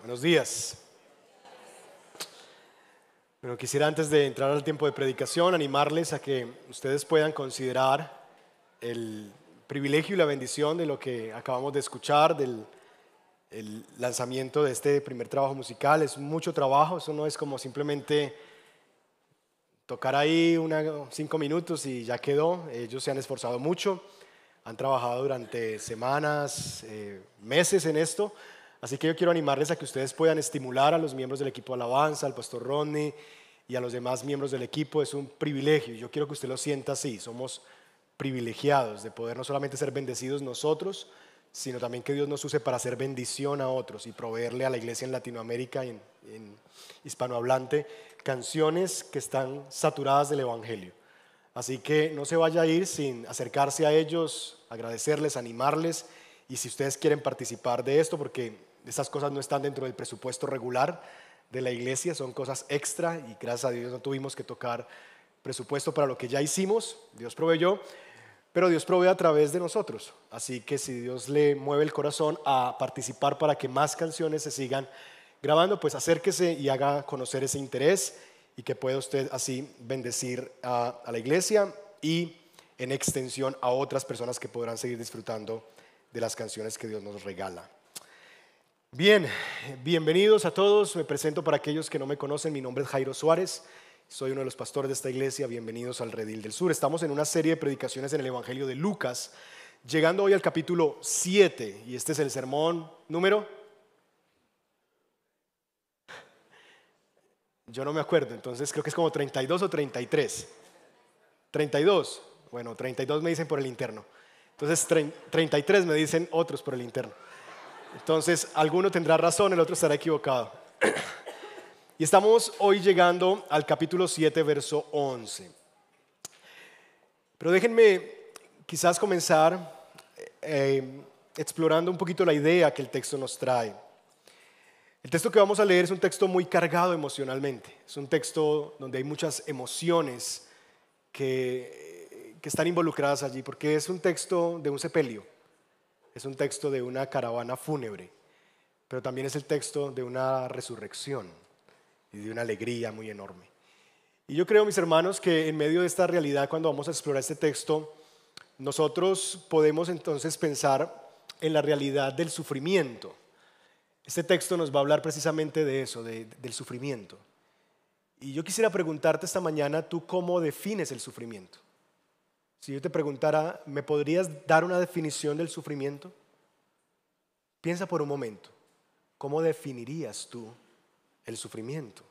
Buenos días. Bueno, quisiera antes de entrar al tiempo de predicación animarles a que ustedes puedan considerar el privilegio y la bendición de lo que acabamos de escuchar, del el lanzamiento de este primer trabajo musical. Es mucho trabajo, eso no es como simplemente tocar ahí una, cinco minutos y ya quedó. Ellos se han esforzado mucho, han trabajado durante semanas, eh, meses en esto. Así que yo quiero animarles a que ustedes puedan estimular a los miembros del equipo alabanza, al pastor Rodney y a los demás miembros del equipo. Es un privilegio. Yo quiero que usted lo sienta así. Somos privilegiados de poder no solamente ser bendecidos nosotros, sino también que Dios nos use para hacer bendición a otros y proveerle a la iglesia en Latinoamérica y en, en hispanohablante canciones que están saturadas del Evangelio. Así que no se vaya a ir sin acercarse a ellos, agradecerles, animarles y si ustedes quieren participar de esto, porque esas cosas no están dentro del presupuesto regular de la iglesia, son cosas extra y gracias a Dios no tuvimos que tocar presupuesto para lo que ya hicimos, Dios proveyó, pero Dios provee a través de nosotros. Así que si Dios le mueve el corazón a participar para que más canciones se sigan grabando, pues acérquese y haga conocer ese interés y que pueda usted así bendecir a, la iglesia y en extensión a otras personas que podrán seguir disfrutando de las canciones que Dios nos regala. Bien, bienvenidos a todos. Me presento para aquellos que no me conocen. Mi nombre es Jairo Suárez. Soy uno de los pastores de esta iglesia. Bienvenidos al Redil del Sur. Estamos en una serie de predicaciones en el Evangelio de Lucas, llegando hoy al capítulo 7. Y este es el sermón número... Yo no me acuerdo, entonces creo que es como 32 o 33. 32. Bueno, 32 me dicen por el interno. Entonces 33 me dicen otros por el interno. Entonces, alguno tendrá razón, el otro estará equivocado. Y estamos hoy llegando al capítulo 7, verso 11. Pero déjenme quizás comenzar eh, explorando un poquito la idea que el texto nos trae. El texto que vamos a leer es un texto muy cargado emocionalmente. Es un texto donde hay muchas emociones que, que están involucradas allí, porque es un texto de un sepelio es un texto de una caravana fúnebre, pero también es el texto de una resurrección y de una alegría muy enorme. Y yo creo, mis hermanos, que en medio de esta realidad, cuando vamos a explorar este texto, nosotros podemos entonces pensar en la realidad del sufrimiento. Este texto nos va a hablar precisamente de eso, del sufrimiento. Y yo quisiera preguntarte esta mañana, ¿tú cómo defines el sufrimiento? Si yo te preguntara, ¿me podrías dar una definición del sufrimiento? Piensa por un momento, ¿cómo definirías tú el sufrimiento?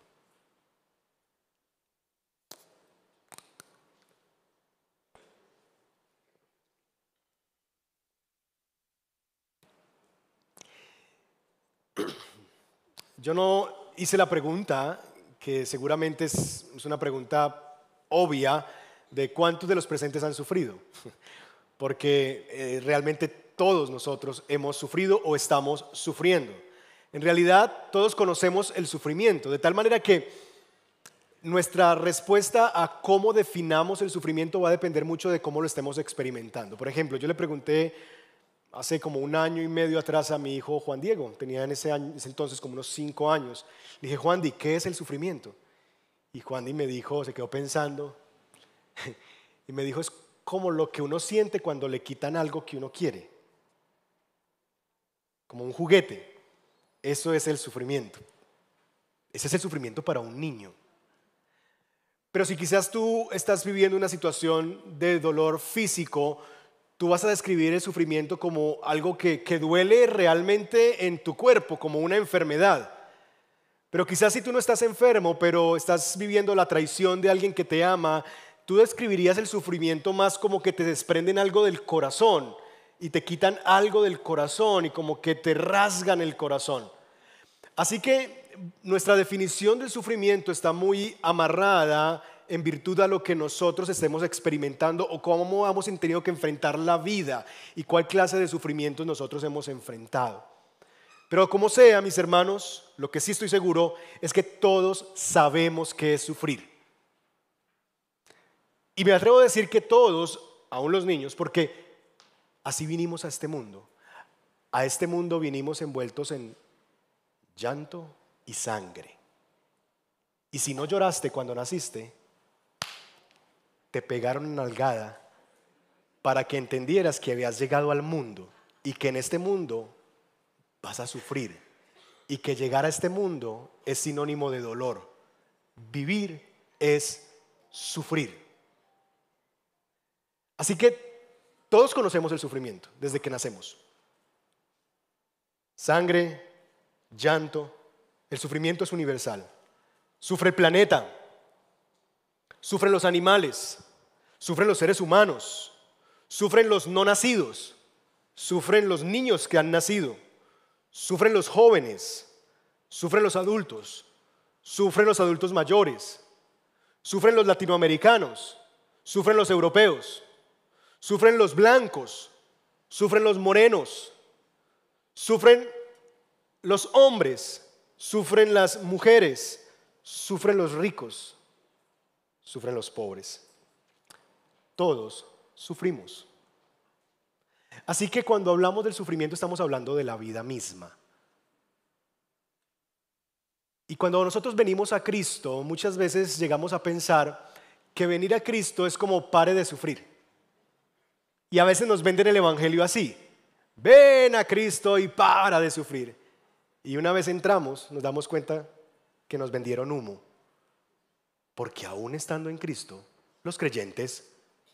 Yo no hice la pregunta, que seguramente es, una pregunta obvia, de cuántos de los presentes han sufrido, porque eh, realmente todos nosotros hemos sufrido o estamos sufriendo. En realidad, todos conocemos el sufrimiento, de tal manera que nuestra respuesta a cómo definamos el sufrimiento va a depender mucho de cómo lo estemos experimentando. Por ejemplo, yo le pregunté hace como un año y medio atrás a mi hijo Juan Diego, tenía en ese, entonces como unos cinco años, le dije, Juan Di, ¿qué es el sufrimiento? Y Juan Di me dijo, se quedó pensando, y me dijo, es como lo que uno siente cuando le quitan algo que uno quiere, como un juguete. Eso es el sufrimiento. Ese es el sufrimiento para un niño. Pero si quizás tú estás viviendo una situación de dolor físico, tú vas a describir el sufrimiento como algo que, que, duele realmente en tu cuerpo, como una enfermedad. Pero quizás si tú no estás enfermo, pero estás viviendo la traición de alguien que te ama, tú describirías el sufrimiento más como que te desprenden algo del corazón y te quitan algo del corazón y como que te rasgan el corazón. Así que nuestra definición del sufrimiento está muy amarrada en virtud a lo que nosotros estemos experimentando o cómo hemos tenido que enfrentar la vida y cuál clase de sufrimientos nosotros hemos enfrentado. Pero como sea, mis hermanos, lo que sí estoy seguro es que todos sabemos qué es sufrir. Y me atrevo a decir que todos, aún los niños, porque así vinimos a este mundo. A este mundo vinimos envueltos en llanto y sangre. Y si no lloraste cuando naciste, te pegaron en algada para que entendieras que habías llegado al mundo y que en este mundo vas a sufrir y que llegar a este mundo es sinónimo de dolor. Vivir es sufrir. Así que todos conocemos el sufrimiento desde que nacemos. Sangre, llanto, el sufrimiento es universal. Sufre el planeta, sufren los animales, sufren los seres humanos, sufren los no nacidos, sufren los niños que han nacido, sufren los jóvenes, sufren los adultos, sufren los adultos mayores, sufren los latinoamericanos, sufren los europeos, sufren los blancos, sufren los morenos, sufren los hombres, sufren las mujeres, sufren los ricos, sufren los pobres. Todos sufrimos. Así que cuando hablamos del sufrimiento estamos hablando de la vida misma. Y cuando nosotros venimos a Cristo, muchas veces llegamos a pensar que venir a Cristo es como pare de sufrir. Y a veces nos venden el Evangelio así. Ven a Cristo y para de sufrir. Y una vez entramos, nos damos cuenta que nos vendieron humo. Porque aún estando en Cristo, los creyentes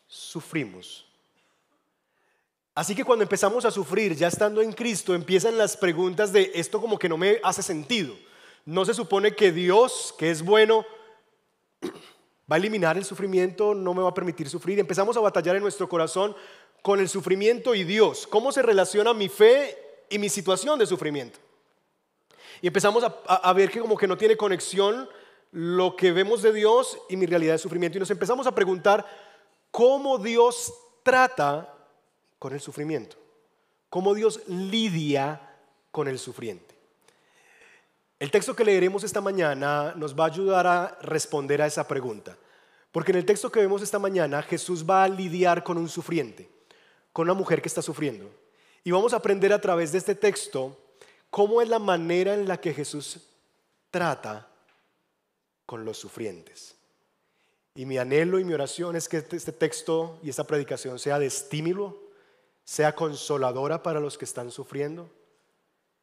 sufrimos. Así que cuando empezamos a sufrir, ya estando en Cristo, empiezan las preguntas de esto como que no me hace sentido. No se supone que Dios, que es bueno, va a eliminar el sufrimiento, no me va a permitir sufrir. Empezamos a batallar en nuestro corazón con el sufrimiento y Dios. ¿Cómo se relaciona mi fe y mi situación de sufrimiento? Y empezamos a, ver que como que no tiene conexión lo que vemos de Dios y mi realidad de sufrimiento. Y nos empezamos a preguntar cómo Dios trata con el sufrimiento. Cómo Dios lidia con el sufriente. El texto que leeremos esta mañana nos va a ayudar a responder a esa pregunta. Porque en el texto que vemos esta mañana Jesús va a lidiar con un sufriente, con una mujer que está sufriendo. Y vamos a aprender a través de este texto cómo es la manera en la que Jesús trata con los sufrientes. Y mi anhelo y mi oración es que este texto y esta predicación sea de estímulo, sea consoladora para los que están sufriendo,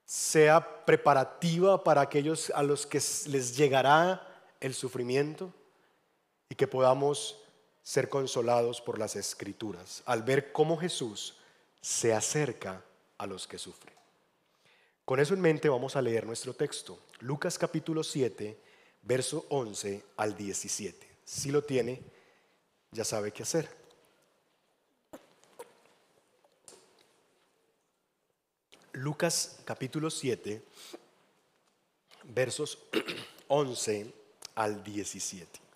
sea preparativa para aquellos a los que les llegará el sufrimiento y que podamos ser consolados por las escrituras al ver cómo Jesús se acerca a los que sufren. Con eso en mente vamos a leer nuestro texto, Lucas capítulo 7, verso 11 al 17. Si lo tiene, ya sabe qué hacer. Lucas capítulo 7, versos 11 al 17.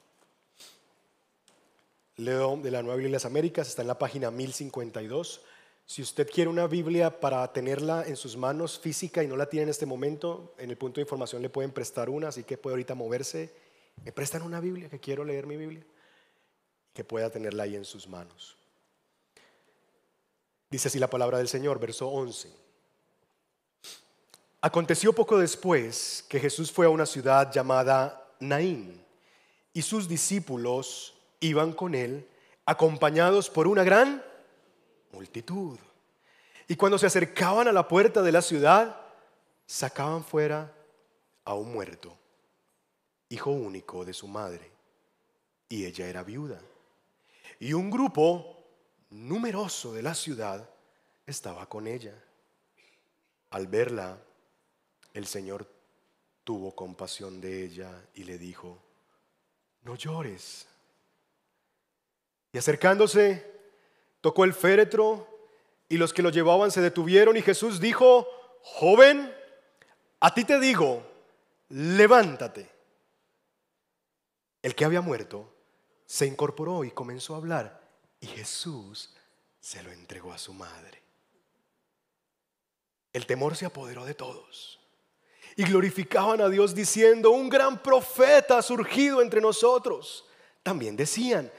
Leo de la Nueva Biblia de las Américas, está en la página 1052. Si usted quiere una Biblia para tenerla en sus manos física y no la tiene en este momento, en el punto de información le pueden prestar una, así que puede ahorita moverse. Me prestan una Biblia, que quiero leer mi Biblia, que pueda tenerla ahí en sus manos. Dice así la palabra del Señor, verso 11. Aconteció poco después que Jesús fue a una ciudad llamada Naín y sus discípulos iban con él acompañados por una gran multitud. Y cuando se acercaban a la puerta de la ciudad, sacaban fuera a un muerto, hijo único de su madre, y ella era viuda. Y un grupo numeroso de la ciudad estaba con ella. Al verla, el Señor tuvo compasión de ella y le dijo, no llores. Y acercándose, tocó el féretro y los que lo llevaban se detuvieron y Jesús dijo, joven, a ti te digo, levántate. El que había muerto se incorporó y comenzó a hablar y Jesús se lo entregó a su madre. El temor se apoderó de todos y glorificaban a Dios diciendo, un gran profeta ha surgido entre nosotros. También decían,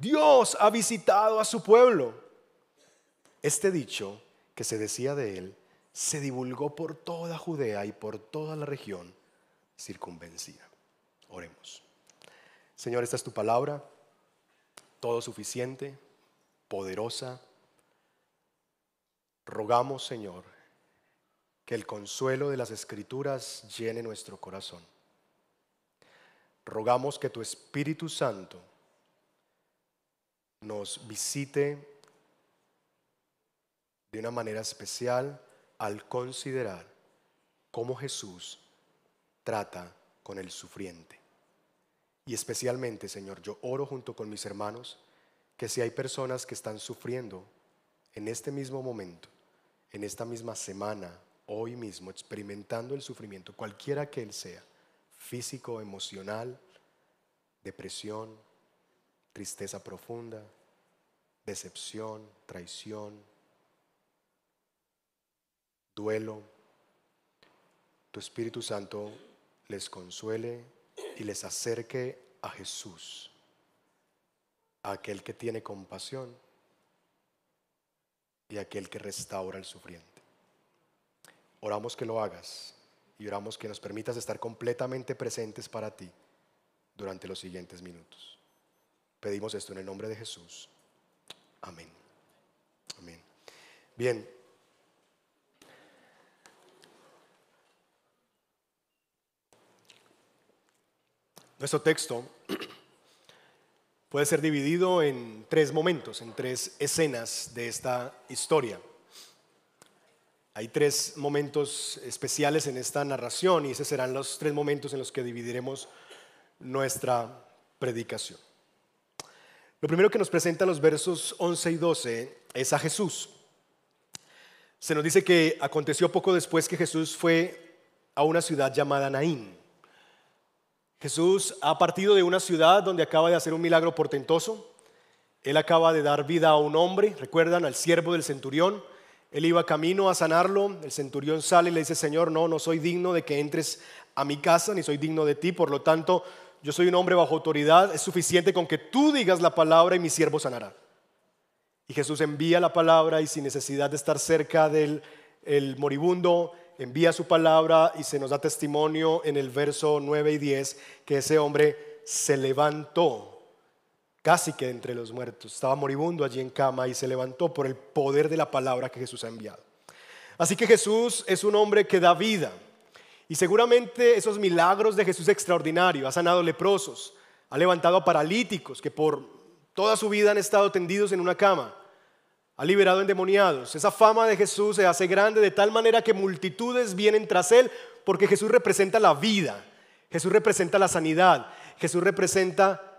Dios ha visitado a su pueblo. Este dicho que se decía de él se divulgó por toda Judea y por toda la región circunvencida. Oremos. Señor, esta es tu palabra, todo suficiente, poderosa. Rogamos, Señor, que el consuelo de las escrituras llene nuestro corazón. Rogamos que tu Espíritu Santo nos visite de una manera especial al considerar cómo Jesús trata con el sufriente. Y especialmente, Señor, yo oro junto con mis hermanos que si hay personas que están sufriendo en este mismo momento, en esta misma semana, hoy mismo, experimentando el sufrimiento, cualquiera que él sea, físico, emocional, depresión, tristeza profunda, decepción, traición, duelo, tu Espíritu Santo les consuele y les acerque a Jesús, a aquel que tiene compasión y aquel que restaura al sufriente. Oramos que lo hagas y oramos que nos permitas estar completamente presentes para ti durante los siguientes minutos. Pedimos esto en el nombre de Jesús. Amén. Amén. Bien. Nuestro texto puede ser dividido en tres momentos, en tres escenas de esta historia. Hay tres momentos especiales en esta narración y esos serán los tres momentos en los que dividiremos nuestra predicación. Lo primero que nos presenta los versos 11 y 12 es a Jesús. Se nos dice que aconteció poco después que Jesús fue a una ciudad llamada Naín. Jesús ha partido de una ciudad donde acaba de hacer un milagro portentoso. Él acaba de dar vida a un hombre, recuerdan, al siervo del centurión. Él iba camino a sanarlo. El centurión sale y le dice, Señor, no, no soy digno de que entres a mi casa, ni soy digno de ti. Por lo tanto, yo soy un hombre bajo autoridad, es suficiente con que tú digas la palabra y mi siervo sanará. Y Jesús envía la palabra y sin necesidad de estar cerca del el moribundo, envía su palabra y se nos da testimonio en el verso 9 y 10 que ese hombre se levantó casi que entre los muertos. Estaba moribundo allí en cama y se levantó por el poder de la palabra que Jesús ha enviado. Así que Jesús es un hombre que da vida. Y seguramente esos milagros de Jesús extraordinario, ha sanado leprosos, ha levantado a paralíticos que por toda su vida han estado tendidos en una cama, ha liberado endemoniados. Esa fama de Jesús se hace grande de tal manera que multitudes vienen tras él porque Jesús representa la vida, Jesús representa la sanidad, Jesús representa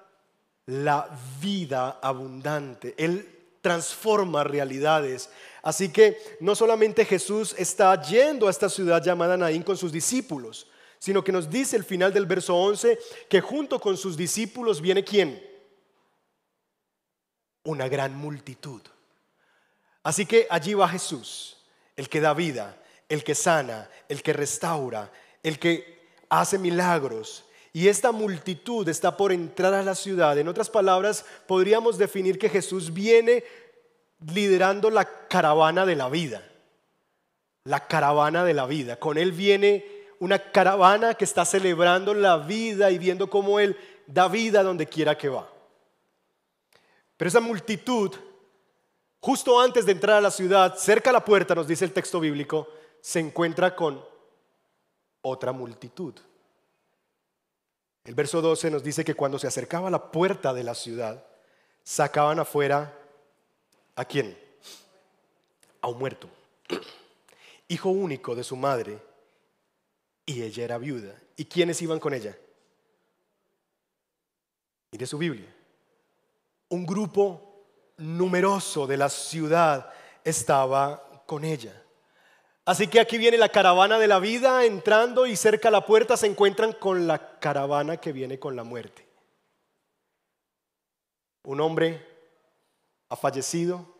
la vida abundante. Él transforma realidades. Así que no solamente Jesús está yendo a esta ciudad llamada Naín con sus discípulos, sino que nos dice el final del verso 11 que junto con sus discípulos viene quién? Una gran multitud. Así que allí va Jesús, el que da vida, el que sana, el que restaura, el que hace milagros. Y esta multitud está por entrar a la ciudad. En otras palabras, podríamos definir que Jesús viene liderando la caravana de la vida. La caravana de la vida. Con Él viene una caravana que está celebrando la vida y viendo cómo Él da vida donde quiera que va. Pero esa multitud, justo antes de entrar a la ciudad, cerca a la puerta, nos dice el texto bíblico, se encuentra con otra multitud. El verso 12 nos dice que cuando se acercaba a la puerta de la ciudad, sacaban afuera ¿A quién? A un muerto. Hijo único de su madre. Y ella era viuda. ¿Y quiénes iban con ella? Mire su Biblia. Un grupo numeroso de la ciudad estaba con ella. Así que aquí viene la caravana de la vida entrando y cerca a la puerta se encuentran con la caravana que viene con la muerte. Un hombre ha fallecido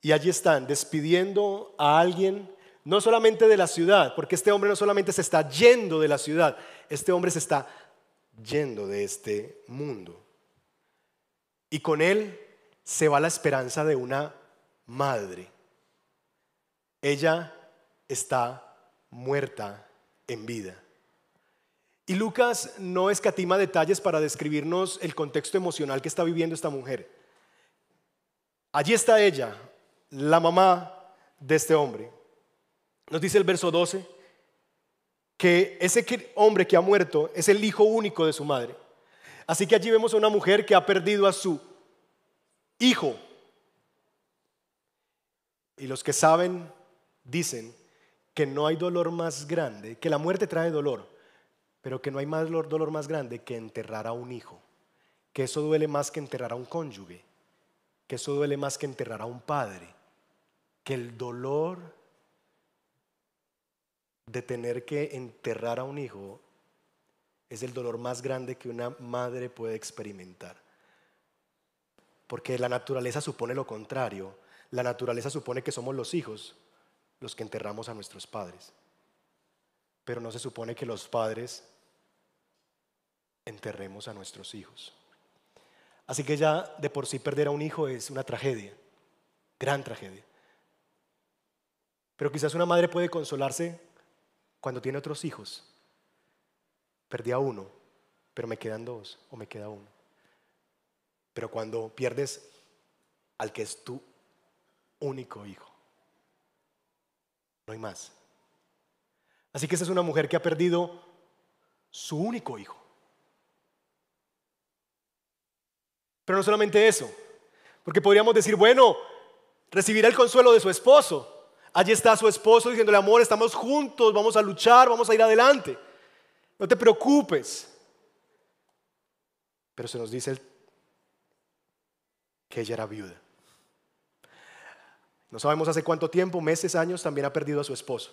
y allí están despidiendo a alguien, no solamente de la ciudad, porque este hombre no solamente se está yendo de la ciudad, este hombre se está yendo de este mundo. Y con él se va la esperanza de una madre. Ella está muerta en vida. Y Lucas no escatima detalles para describirnos el contexto emocional que está viviendo esta mujer. Allí está ella, la mamá de este hombre. Nos dice el verso 12 que ese hombre que ha muerto es el hijo único de su madre. Así que allí vemos a una mujer que ha perdido a su hijo. Y los que saben dicen que no hay dolor más grande, que la muerte trae dolor, pero que no hay más dolor, más grande que enterrar a un hijo, que eso duele más que enterrar a un cónyuge, que eso duele más que enterrar a un padre, que el dolor de tener que enterrar a un hijo es el dolor más grande que una madre puede experimentar. Porque la naturaleza supone lo contrario. La naturaleza supone que somos los hijos los que enterramos a nuestros padres. Pero no se supone que los padres enterremos a nuestros hijos. Así que ya de por sí perder a un hijo es una tragedia, gran tragedia. Pero quizás una madre puede consolarse cuando tiene otros hijos. Perdí a uno, pero me quedan dos o me queda uno. Pero cuando pierdes al que es tu único hijo, no hay más. Así que esa es una mujer que ha perdido su único hijo. Pero no solamente eso, porque podríamos decir, bueno, recibirá el consuelo de su esposo. Allí está su esposo diciéndole, amor, estamos juntos, vamos a luchar, vamos a ir adelante. No te preocupes. Pero se nos dice que ella era viuda. No sabemos hace cuánto tiempo, meses, años, también ha perdido a su esposo.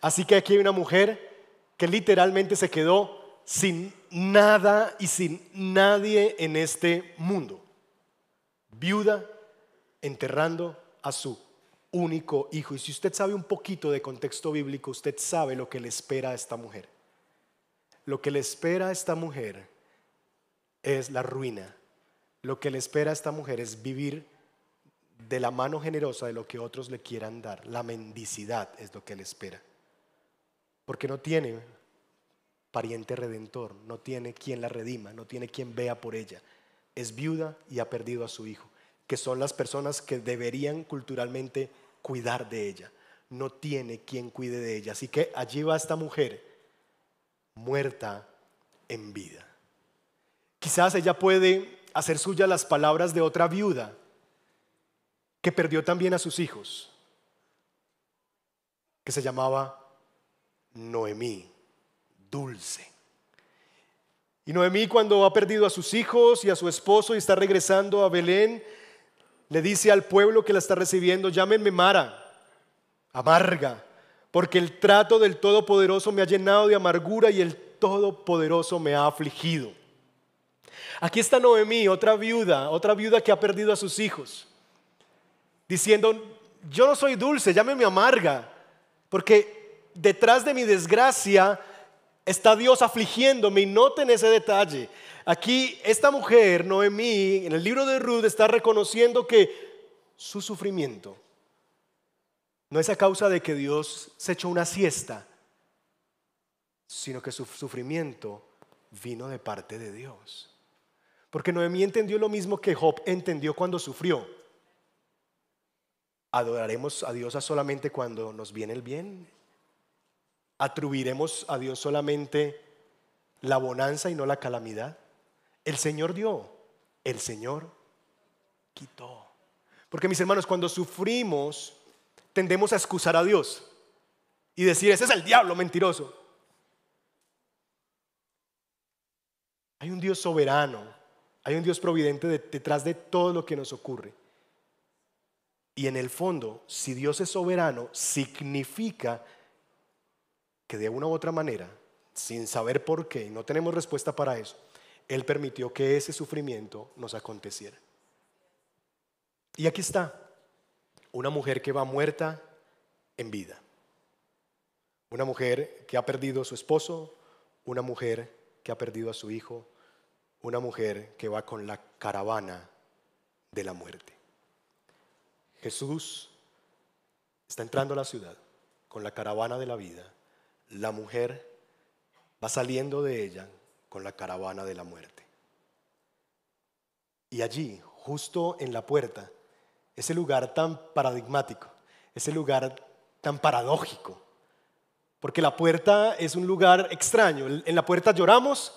Así que aquí hay una mujer que literalmente se quedó sin nada y sin nadie en este mundo. Viuda enterrando a su único hijo. Y si usted sabe un poquito de contexto bíblico, usted sabe lo que le espera a esta mujer. Lo que le espera a esta mujer es la ruina. Lo que le espera a esta mujer es vivir de la mano generosa de lo que otros le quieran dar. La mendicidad es lo que le espera. Porque no tiene pariente redentor, no tiene quien la redima, no tiene quien vea por ella. Es viuda y ha perdido a su hijo, que son las personas que deberían culturalmente cuidar de ella. No tiene quien cuide de ella. Así que allí va esta mujer muerta en vida. Quizás ella puede hacer suya las palabras de otra viuda que perdió también a sus hijos, que se llamaba Noemí dulce. Y Noemí cuando ha perdido a sus hijos y a su esposo y está regresando a Belén, le dice al pueblo que la está recibiendo, llámenme Mara, amarga, porque el trato del Todopoderoso me ha llenado de amargura y el Todopoderoso me ha afligido. Aquí está Noemí, otra viuda, otra viuda que ha perdido a sus hijos, diciendo, yo no soy dulce, llámeme amarga, porque detrás de mi desgracia está Dios afligiéndome y noten ese detalle. Aquí esta mujer, Noemí, en el libro de Ruth está reconociendo que su sufrimiento no es a causa de que Dios se echó una siesta, sino que su sufrimiento vino de parte de Dios. Porque Noemí entendió lo mismo que Job entendió cuando sufrió. Adoraremos a Dios solamente cuando nos viene el bien atribuiremos a Dios solamente la bonanza y no la calamidad. El Señor dio, el Señor quitó. Porque mis hermanos, cuando sufrimos, tendemos a excusar a Dios y decir, ese es el diablo mentiroso. Hay un Dios soberano, hay un Dios providente detrás de todo lo que nos ocurre. Y en el fondo, si Dios es soberano, significa que de una u otra manera, sin saber por qué, y no tenemos respuesta para eso, Él permitió que ese sufrimiento nos aconteciera. Y aquí está, una mujer que va muerta en vida. Una mujer que ha perdido a su esposo, una mujer que ha perdido a su hijo, una mujer que va con la caravana de la muerte. Jesús está entrando a la ciudad con la caravana de la vida, la mujer va saliendo de ella con la caravana de la muerte. Y allí, justo en la puerta, ese lugar tan paradigmático, ese lugar tan paradójico, porque la puerta es un lugar extraño. En la puerta lloramos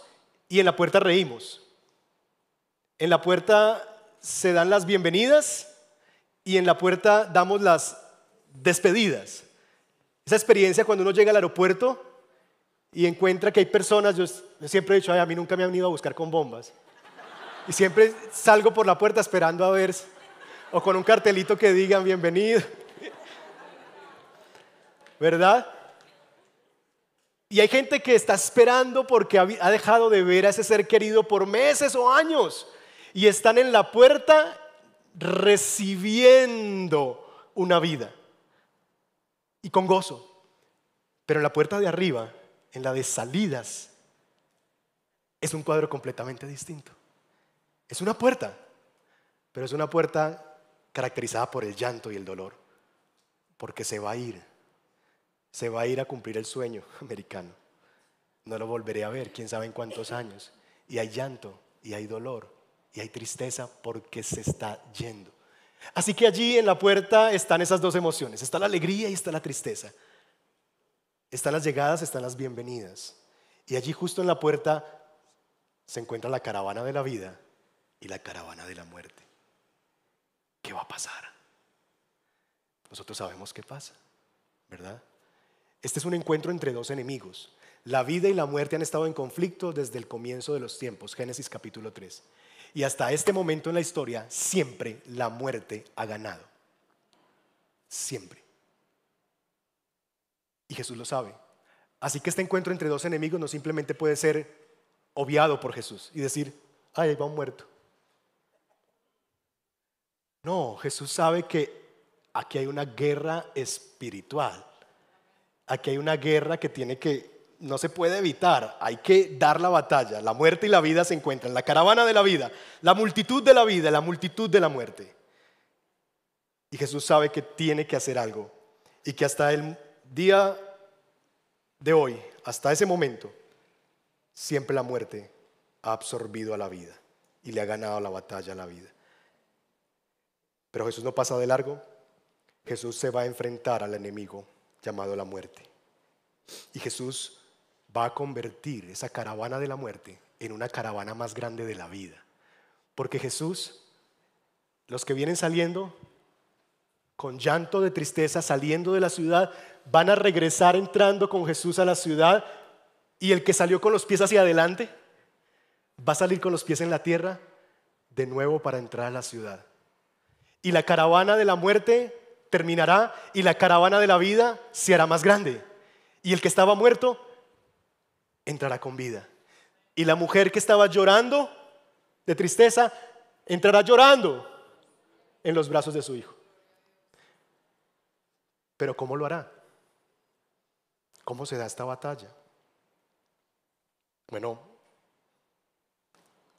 y en la puerta reímos. En la puerta se dan las bienvenidas y en la puerta damos las despedidas. Esa experiencia cuando uno llega al aeropuerto y encuentra que hay personas, yo, siempre he dicho, a mí nunca me han ido a buscar con bombas. Y siempre salgo por la puerta esperando a ver, o con un cartelito que digan bienvenido. ¿Verdad? Y hay gente que está esperando porque ha dejado de ver a ese ser querido por meses o años. Y están en la puerta recibiendo una vida. Y con gozo. Pero la puerta de arriba, en la de salidas, es un cuadro completamente distinto. Es una puerta, pero es una puerta caracterizada por el llanto y el dolor, porque se va a ir, se va a ir a cumplir el sueño americano. No lo volveré a ver, quién sabe en cuántos años. Y hay llanto, y hay dolor, y hay tristeza porque se está yendo. Así que allí en la puerta están esas dos emociones, está la alegría y está la tristeza. Están las llegadas, están las bienvenidas. Y allí justo en la puerta se encuentra la caravana de la vida y la caravana de la muerte. ¿Qué va a pasar? Nosotros sabemos qué pasa, ¿verdad? Este es un encuentro entre dos enemigos. La vida y la muerte han estado en conflicto desde el comienzo de los tiempos, Génesis capítulo 3. Y hasta este momento en la historia, siempre la muerte ha ganado. Siempre. Y Jesús lo sabe. Así que este encuentro entre dos enemigos no simplemente puede ser obviado por Jesús y decir, ay, ahí va un muerto. No, Jesús sabe que aquí hay una guerra espiritual. Aquí hay una guerra que tiene que, no se puede evitar, hay que dar la batalla. La muerte y la vida se encuentran, la caravana de la vida, la multitud de la vida, la multitud de la muerte. Y Jesús sabe que tiene que hacer algo y que hasta el día de hoy, hasta ese momento, siempre la muerte ha absorbido a la vida y le ha ganado la batalla a la vida. Pero Jesús no pasa de largo. Jesús se va a enfrentar al enemigo llamado la muerte. Y Jesús va a convertir esa caravana de la muerte en una caravana más grande de la vida. Porque Jesús, los que vienen saliendo con llanto de tristeza, saliendo de la ciudad, van a regresar entrando con Jesús a la ciudad. Y el que salió con los pies hacia adelante, va a salir con los pies en la tierra de nuevo para entrar a la ciudad y la caravana de la muerte terminará y la caravana de la vida se hará más grande. Y el que estaba muerto entrará con vida. Y la mujer que estaba llorando de tristeza entrará llorando en los brazos de su hijo. Pero ¿cómo lo hará? ¿Cómo se da esta batalla? Bueno,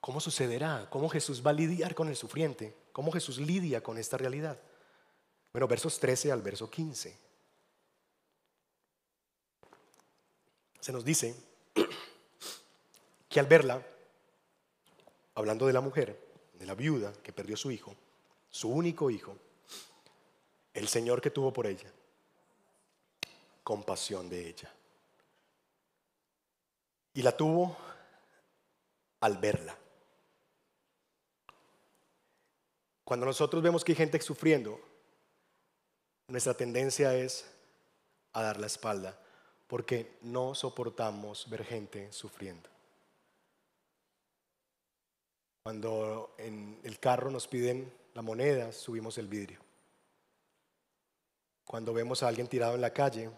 ¿cómo sucederá? ¿Cómo Jesús va a lidiar con el sufriente? ¿Cómo Jesús lidia con esta realidad? Bueno, versos 13 al verso 15. Se nos dice que al verla, hablando de la mujer, de la viuda que perdió su hijo, su único hijo, el Señor que tuvo por ella, compasión de ella. Y la tuvo al verla. Cuando nosotros vemos que hay gente sufriendo, nuestra tendencia es a dar la espalda, porque no soportamos ver gente sufriendo. Cuando en el carro nos piden la moneda, subimos el vidrio. Cuando vemos a alguien tirado en la calle,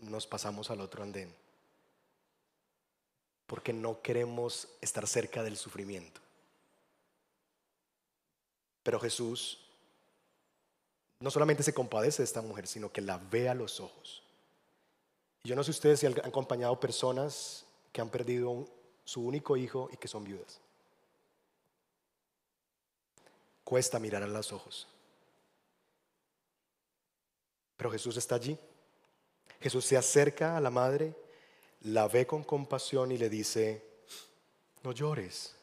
nos pasamos al otro andén. Porque no queremos estar cerca del sufrimiento. Pero Jesús no solamente se compadece de esta mujer, sino que la ve a los ojos. Yo no sé ustedes si han acompañado personas que han perdido su único hijo y que son viudas. Cuesta mirar a los ojos. Pero Jesús está allí. Jesús se acerca a la madre, la ve con compasión y le dice, no llores,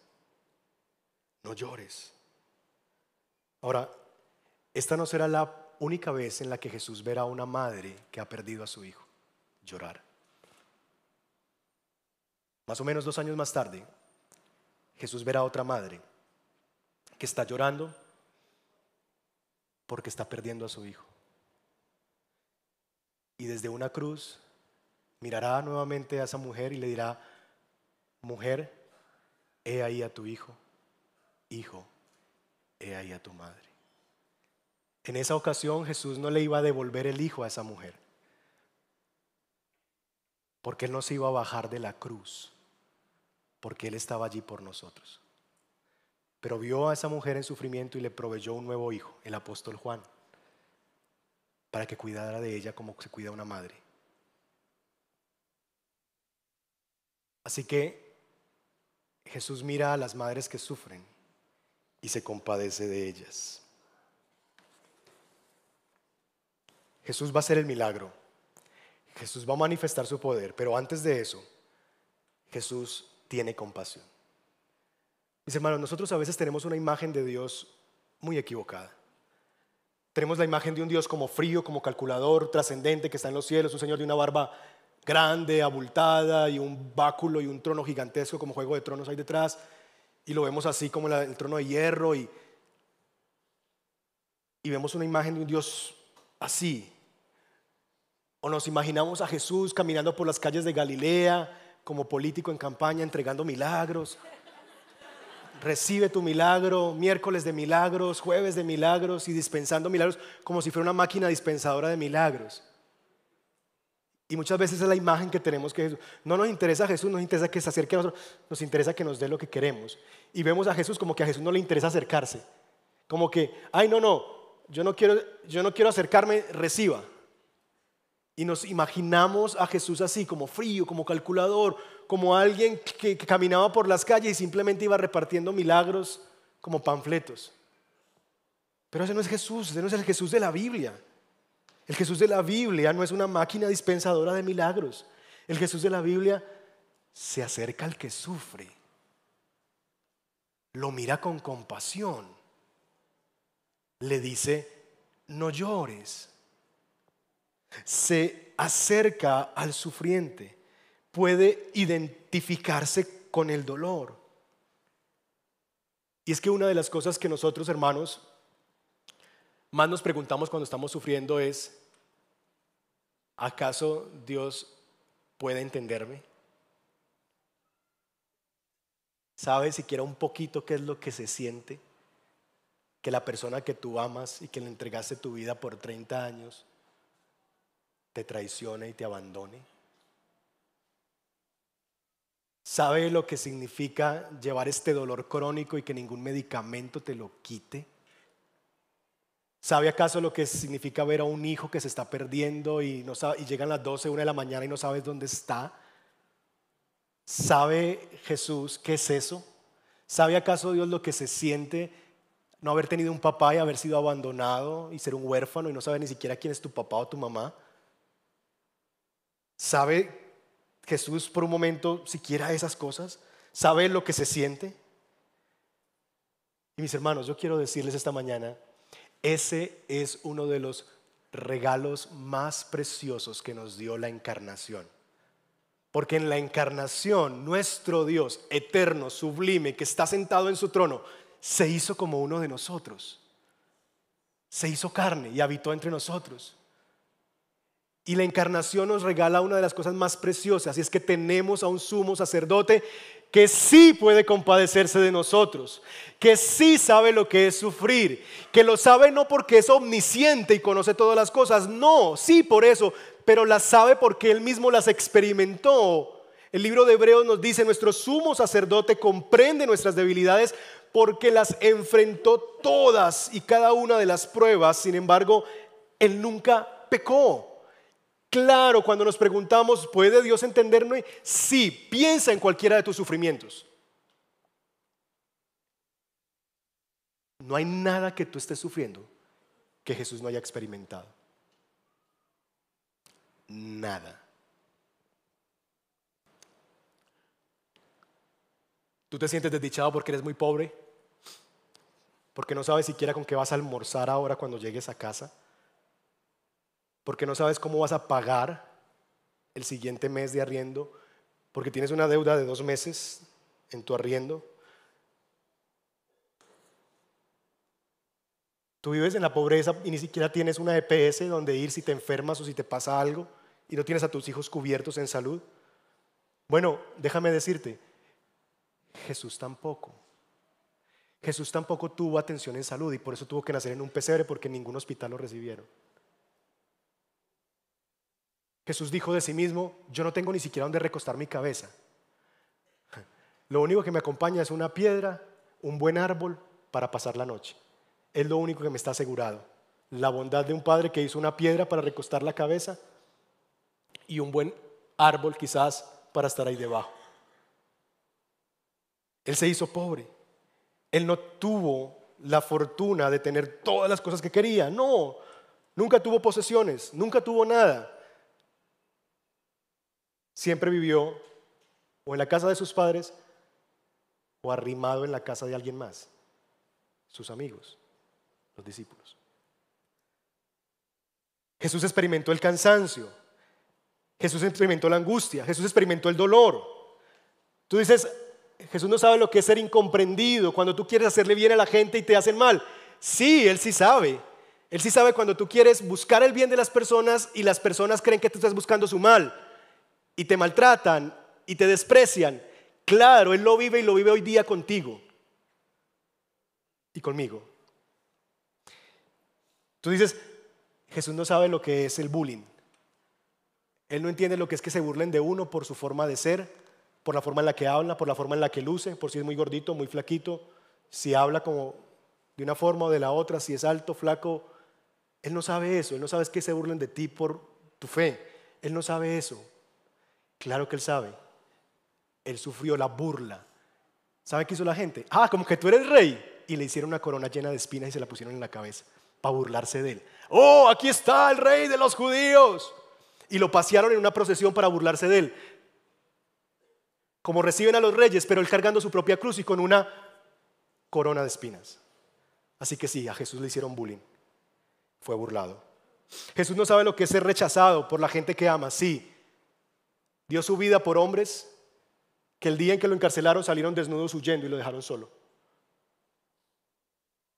no llores. Ahora, esta no será la única vez en la que Jesús verá a una madre que ha perdido a su hijo llorar. Más o menos dos años más tarde, Jesús verá a otra madre que está llorando porque está perdiendo a su hijo. Y desde una cruz mirará nuevamente a esa mujer y le dirá, mujer, he ahí a tu hijo, hijo, he ahí a tu madre. En esa ocasión Jesús no le iba a devolver el hijo a esa mujer, porque Él no se iba a bajar de la cruz, porque Él estaba allí por nosotros. Pero vio a esa mujer en sufrimiento y le proveyó un nuevo hijo, el apóstol Juan, para que cuidara de ella como se cuida una madre. Así que Jesús mira a las madres que sufren y se compadece de ellas. Jesús va a hacer el milagro. Jesús va a manifestar su poder, pero antes de eso, Jesús tiene compasión. Mis hermanos, nosotros a veces tenemos una imagen de Dios muy equivocada. Tenemos la imagen de un Dios como frío, como calculador, trascendente, que está en los cielos, un Señor de una barba grande, abultada y un báculo y un trono gigantesco como juego de tronos ahí detrás. Y lo vemos así como el trono de hierro y, y vemos una imagen de un Dios así, o nos imaginamos a Jesús caminando por las calles de Galilea como político en campaña entregando milagros. Recibe tu milagro, miércoles de milagros, jueves de milagros y dispensando milagros como si fuera una máquina dispensadora de milagros. Y muchas veces es la imagen que tenemos que Jesús. No nos interesa a Jesús, nos interesa que se acerque a nosotros, nos interesa que nos dé lo que queremos. Y vemos a Jesús como que a Jesús no le interesa acercarse. Como que, ay, no, no, yo no quiero, yo no quiero acercarme, reciba. Y nos imaginamos a Jesús así, como frío, como calculador, como alguien que, caminaba por las calles y simplemente iba repartiendo milagros como panfletos. Pero ese no es Jesús, ese no es el Jesús de la Biblia. El Jesús de la Biblia no es una máquina dispensadora de milagros. El Jesús de la Biblia se acerca al que sufre, lo mira con compasión, le dice, no llores se acerca al sufriente, puede identificarse con el dolor. Y es que una de las cosas que nosotros, hermanos, más nos preguntamos cuando estamos sufriendo es, ¿acaso Dios puede entenderme? ¿Sabe siquiera un poquito qué es lo que se siente? Que la persona que tú amas y que le entregaste tu vida por 30 años te traicione y te abandone? ¿Sabe lo que significa llevar este dolor crónico y que ningún medicamento te lo quite? ¿Sabe acaso lo que significa ver a un hijo que se está perdiendo y, no sabe, y llegan las 12, 1 de la mañana y no sabes dónde está? ¿Sabe Jesús qué es eso? ¿Sabe acaso Dios lo que se siente no haber tenido un papá y haber sido abandonado y ser un huérfano y no saber ni siquiera quién es tu papá o tu mamá? ¿Sabe Jesús por un momento siquiera esas cosas? ¿Sabe lo que se siente? Y mis hermanos, yo quiero decirles esta mañana, ese es uno de los regalos más preciosos que nos dio la encarnación. Porque en la encarnación nuestro Dios eterno, sublime, que está sentado en su trono, se hizo como uno de nosotros. Se hizo carne y habitó entre nosotros. Y la encarnación nos regala una de las cosas más preciosas, y es que tenemos a un sumo sacerdote que sí puede compadecerse de nosotros, que sí sabe lo que es sufrir, que lo sabe no porque es omnisciente y conoce todas las cosas, no, sí por eso, pero las sabe porque él mismo las experimentó. El libro de Hebreos nos dice, nuestro sumo sacerdote comprende nuestras debilidades porque las enfrentó todas y cada una de las pruebas, sin embargo, él nunca pecó claro cuando nos preguntamos, ¿puede Dios entenderme? Sí, piensa en cualquiera de tus sufrimientos. No hay nada que tú estés sufriendo que Jesús no haya experimentado. nada. ¿Tú te sientes desdichado porque eres muy pobre? ¿Porque no sabes siquiera con qué vas a almorzar ahora cuando llegues a casa? ¿Porque no sabes cómo vas a pagar el siguiente mes de arriendo? ¿Porque tienes una deuda de dos meses en tu arriendo? Tú vives en la pobreza y ni siquiera tienes una EPS donde ir si te enfermas o si te pasa algo y no tienes a tus hijos cubiertos en salud. Bueno, déjame decirte, Jesús tampoco. Jesús tampoco tuvo atención en salud y por eso tuvo que nacer en un pesebre porque ningún hospital lo recibieron. Jesús dijo de sí mismo, yo no tengo ni siquiera donde recostar mi cabeza. Lo único que me acompaña es una piedra, un buen árbol para pasar la noche. Es lo único que me está asegurado. La bondad de un padre que hizo una piedra para recostar la cabeza y un buen árbol quizás para estar ahí debajo. Él se hizo pobre. Él no tuvo la fortuna de tener todas las cosas que quería. No, nunca tuvo posesiones, nunca tuvo nada. Siempre vivió o en la casa de sus padres o arrimado en la casa de alguien más, sus amigos, los discípulos. Jesús experimentó el cansancio, Jesús experimentó la angustia, Jesús experimentó el dolor. Tú dices, Jesús no sabe lo que es ser incomprendido, cuando tú quieres hacerle bien a la gente y te hacen mal. Sí, Él sí sabe. Él sí sabe cuando tú quieres buscar el bien de las personas y las personas creen que tú estás buscando su mal y te maltratan y te desprecian. Claro, Él lo vive y lo vive hoy día contigo y conmigo. Tú dices, Jesús no sabe lo que es el bullying. Él no entiende lo que es que se burlen de uno por su forma de ser, por la forma en la que habla, por la forma en la que luce, por si es muy gordito, muy flaquito, si habla como de una forma o de la otra, si es alto, flaco. Él no sabe eso, él no sabe que se burlen de ti por tu fe. Él no sabe eso. Claro que él sabe. Él sufrió la burla. ¿Sabe qué hizo la gente? Ah, como que tú eres rey. Y le hicieron una corona llena de espinas y se la pusieron en la cabeza para burlarse de él. Oh, aquí está el rey de los judíos. Y lo pasearon en una procesión para burlarse de él como reciben a los reyes, pero él cargando su propia cruz y con una corona de espinas. Así que sí, a Jesús le hicieron bullying. Fue burlado. Jesús no sabe lo que es ser rechazado por la gente que ama. Sí, dio su vida por hombres que el día en que lo encarcelaron salieron desnudos huyendo y lo dejaron solo.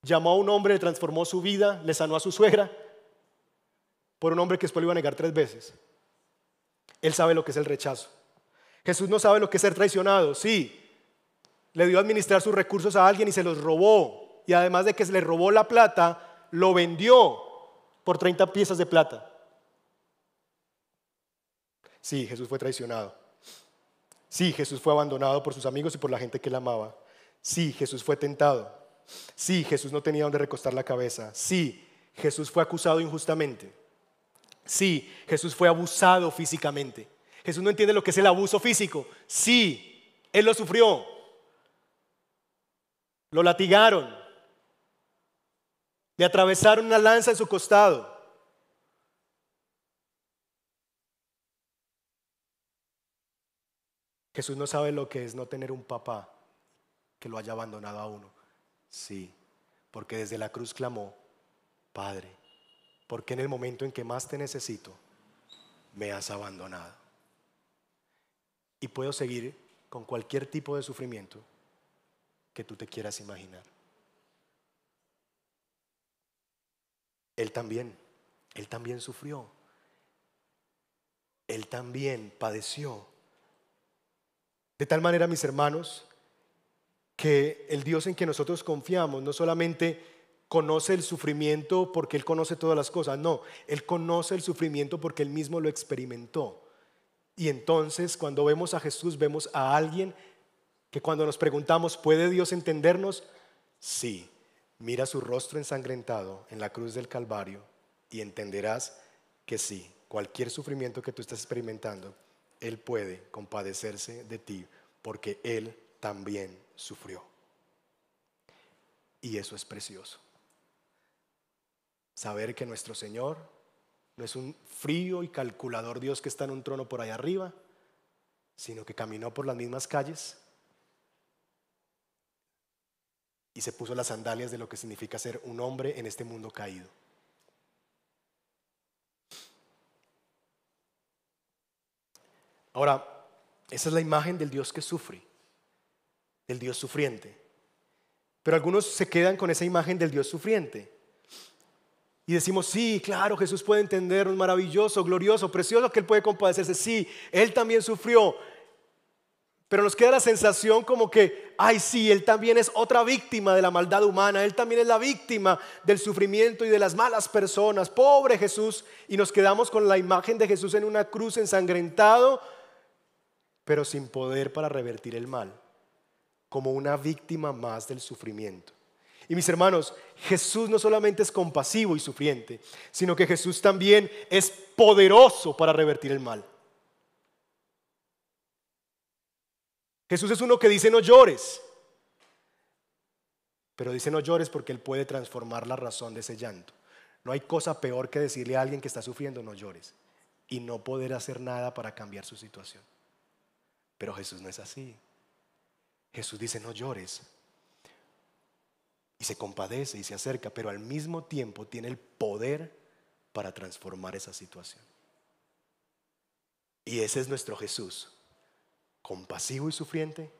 Llamó a un hombre, le transformó su vida, le sanó a su suegra por un hombre que después lo iba a negar tres veces. Él sabe lo que es el rechazo. Jesús no sabe lo que es ser traicionado, sí. Le dio a administrar sus recursos a alguien y se los robó. Y además de que se le robó la plata, lo vendió por 30 piezas de plata. Sí, Jesús fue traicionado. Sí, Jesús fue abandonado por sus amigos y por la gente que le amaba. Sí, Jesús fue tentado. Sí, Jesús no tenía donde recostar la cabeza. Sí, Jesús fue acusado injustamente. Sí, Jesús fue abusado físicamente. Jesús no entiende lo que es el abuso físico. Sí, Él lo sufrió. Lo latigaron. Le atravesaron una lanza en su costado. Jesús no sabe lo que es no tener un papá que lo haya abandonado a uno. Sí, porque desde la cruz clamó, Padre, porque en el momento en que más te necesito, me has abandonado y puedo seguir con cualquier tipo de sufrimiento que tú te quieras imaginar. Él también, él también sufrió. Él también padeció. De tal manera, mis hermanos, que el Dios en que nosotros confiamos no solamente conoce el sufrimiento porque Él conoce todas las cosas, no, Él conoce el sufrimiento porque Él mismo lo experimentó. Y entonces cuando vemos a Jesús vemos a alguien que cuando nos preguntamos, ¿puede Dios entendernos? Sí, mira su rostro ensangrentado en la cruz del Calvario y entenderás que sí, cualquier sufrimiento que tú estés experimentando, Él puede compadecerse de ti porque Él también sufrió. Y eso es precioso. Saber que nuestro Señor No es un frío y calculador Dios que está en un trono por allá arriba, sino que caminó por las mismas calles y se puso las sandalias de lo que significa ser un hombre en este mundo caído. Ahora, esa es la imagen del Dios que sufre, del Dios sufriente. Pero algunos se quedan con esa imagen del Dios sufriente. Y decimos, sí, claro, Jesús puede entender, un maravilloso, glorioso, precioso que Él puede compadecerse. Sí, Él también sufrió. Pero nos queda la sensación como que, ay, sí, Él también es otra víctima de la maldad humana. Él también es la víctima del sufrimiento y de las malas personas. Pobre Jesús. Y nos quedamos con la imagen de Jesús en una cruz ensangrentado, pero sin poder para revertir el mal. Como una víctima más del sufrimiento. Y mis hermanos, Jesús no solamente es compasivo y sufriente, sino que Jesús también es poderoso para revertir el mal. Jesús es uno que dice no llores, pero dice no llores porque Él puede transformar la razón de ese llanto. No hay cosa peor que decirle a alguien que está sufriendo no llores y no poder hacer nada para cambiar su situación. Pero Jesús no es así. Jesús dice no llores, y se compadece y se acerca, pero al mismo tiempo tiene el poder para transformar esa situación. Y ese es nuestro Jesús, compasivo y sufriente,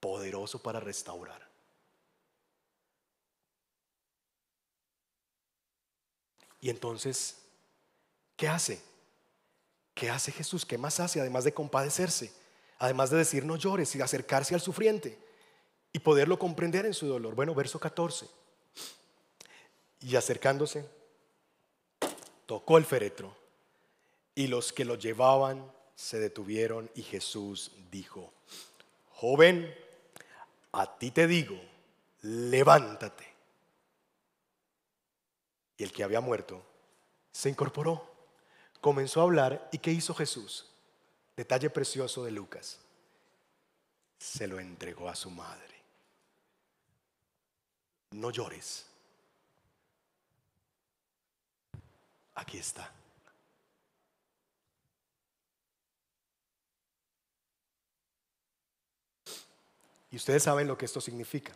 poderoso para restaurar. Y entonces, ¿qué hace? ¿Qué hace Jesús? ¿Qué más hace además de compadecerse? Además de decir no llores y acercarse al sufriente y poderlo comprender en su dolor. Bueno, verso 14. Y acercándose, tocó el féretro y los que lo llevaban se detuvieron y Jesús dijo, joven, a ti te digo, levántate. Y el que había muerto se incorporó, comenzó a hablar y ¿qué hizo Jesús? Detalle precioso de Lucas. Se lo entregó a su madre no llores. Aquí está. Y ustedes saben lo que esto significa.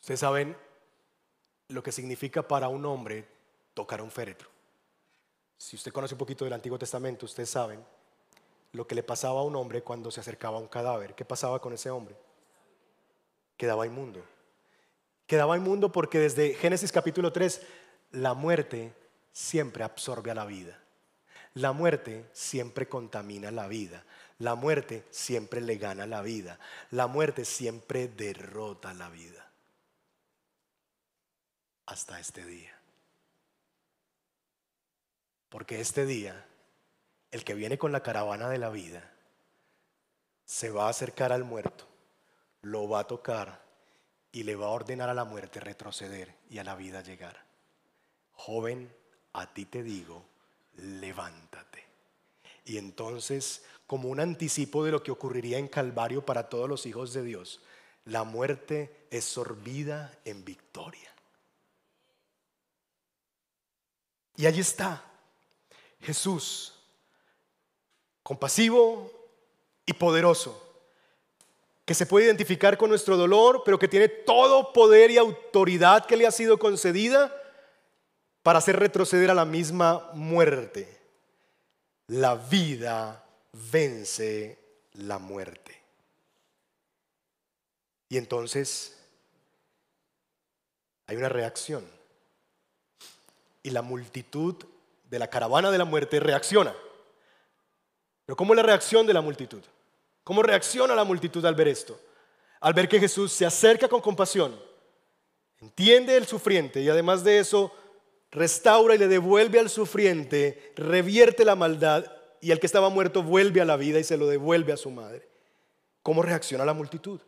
Ustedes saben lo que significa para un hombre tocar un féretro. Si usted conoce un poquito del Antiguo Testamento, ustedes saben lo que le pasaba a un hombre cuando se acercaba a un cadáver. ¿Qué pasaba con ese hombre? quedaba inmundo. Quedaba inmundo porque desde Génesis capítulo 3, la muerte siempre absorbe a la vida. La muerte siempre contamina la vida. La muerte siempre le gana la vida. La muerte siempre derrota la vida. Hasta este día. Porque este día, el que viene con la caravana de la vida, se va a acercar al muerto lo va a tocar y le va a ordenar a la muerte retroceder y a la vida llegar. Joven, a ti te digo, levántate. Y entonces, como un anticipo de lo que ocurriría en Calvario para todos los hijos de Dios, la muerte es sorbida en victoria. Y allí está Jesús, compasivo y poderoso que se puede identificar con nuestro dolor, pero que tiene todo poder y autoridad que le ha sido concedida para hacer retroceder a la misma muerte. La vida vence la muerte. Y entonces hay una reacción. Y la multitud de la caravana de la muerte reacciona. Pero ¿cómo es la reacción de la multitud? ¿Cómo reacciona la multitud al ver esto? Al ver que Jesús se acerca con compasión, entiende el sufriente y además de eso restaura y le devuelve al sufriente, revierte la maldad y el que estaba muerto vuelve a la vida y se lo devuelve a su madre. ¿Cómo reacciona la multitud?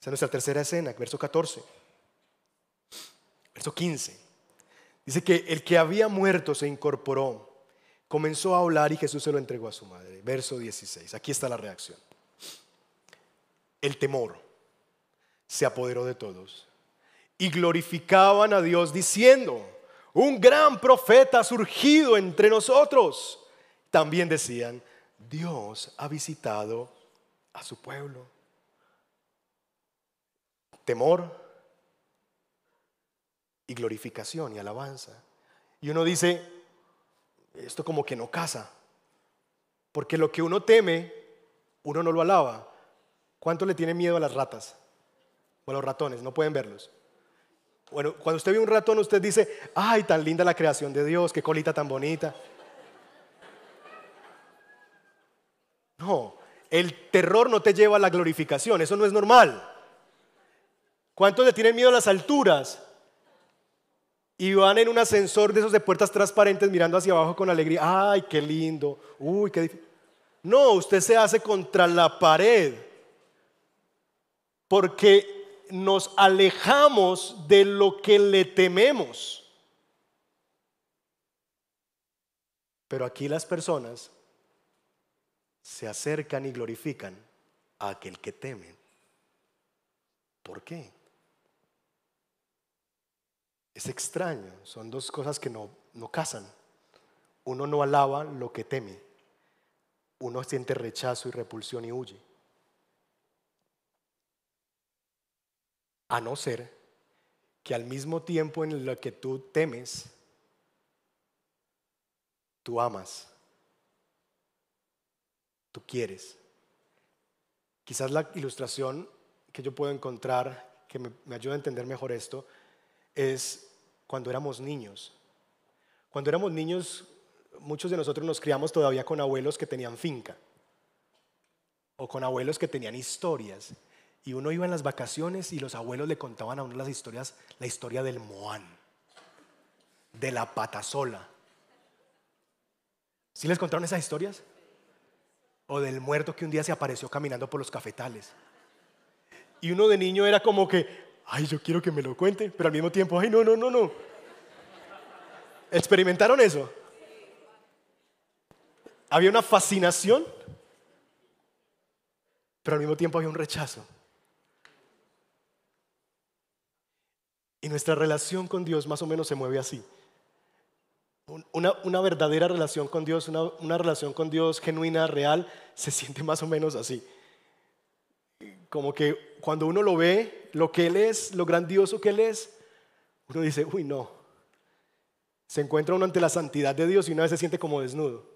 Esa es nuestra tercera escena, verso 14. Verso 15. Dice que el que había muerto se incorporó comenzó a hablar y Jesús se lo entregó a su madre. Verso 16. Aquí está la reacción. El temor se apoderó de todos y glorificaban a Dios diciendo, un gran profeta ha surgido entre nosotros. También decían, Dios ha visitado a su pueblo. Temor y glorificación y alabanza. Y uno dice, esto como que no casa, porque lo que uno teme, uno no lo alaba. ¿Cuánto le tiene miedo a las ratas? O a los ratones, no pueden verlos. Bueno, cuando usted ve un ratón, usted dice, ay, tan linda la creación de Dios, qué colita tan bonita. No, el terror no te lleva a la glorificación, eso no es normal. ¿Cuántos le tienen miedo a las alturas? Y van en un ascensor de esos de puertas transparentes mirando hacia abajo con alegría. Ay, qué lindo. Uy, qué difícil. No, usted se hace contra la pared. Porque nos alejamos de lo que le tememos. Pero aquí las personas se acercan y glorifican a aquel que temen. ¿Por qué? Es extraño, son dos cosas que no, no casan. Uno no alaba lo que teme, uno siente rechazo y repulsión y huye. A no ser que al mismo tiempo en lo que tú temes, tú amas, tú quieres. Quizás la ilustración que yo puedo encontrar que me, me ayuda a entender mejor esto es cuando éramos niños. Cuando éramos niños, muchos de nosotros nos criamos todavía con abuelos que tenían finca o con abuelos que tenían historias. Y uno iba en las vacaciones y los abuelos le contaban a uno las historias, la historia del Moán, de la patasola. ¿Sí les contaron esas historias? O del muerto que un día se apareció caminando por los cafetales. Y uno de niño era como que, ay, yo quiero que me lo cuente, pero al mismo tiempo, ay, no, no, no, no. ¿Experimentaron eso? Había una fascinación, pero al mismo tiempo había un rechazo. Y nuestra relación con Dios más o menos se mueve así. Una, verdadera relación con Dios, una, relación con Dios genuina, real, se siente más o menos así. Como que cuando uno lo ve, lo que Él es, lo grandioso que Él es, uno dice, uy, no. Se encuentra uno ante la santidad de Dios y una vez se siente como desnudo.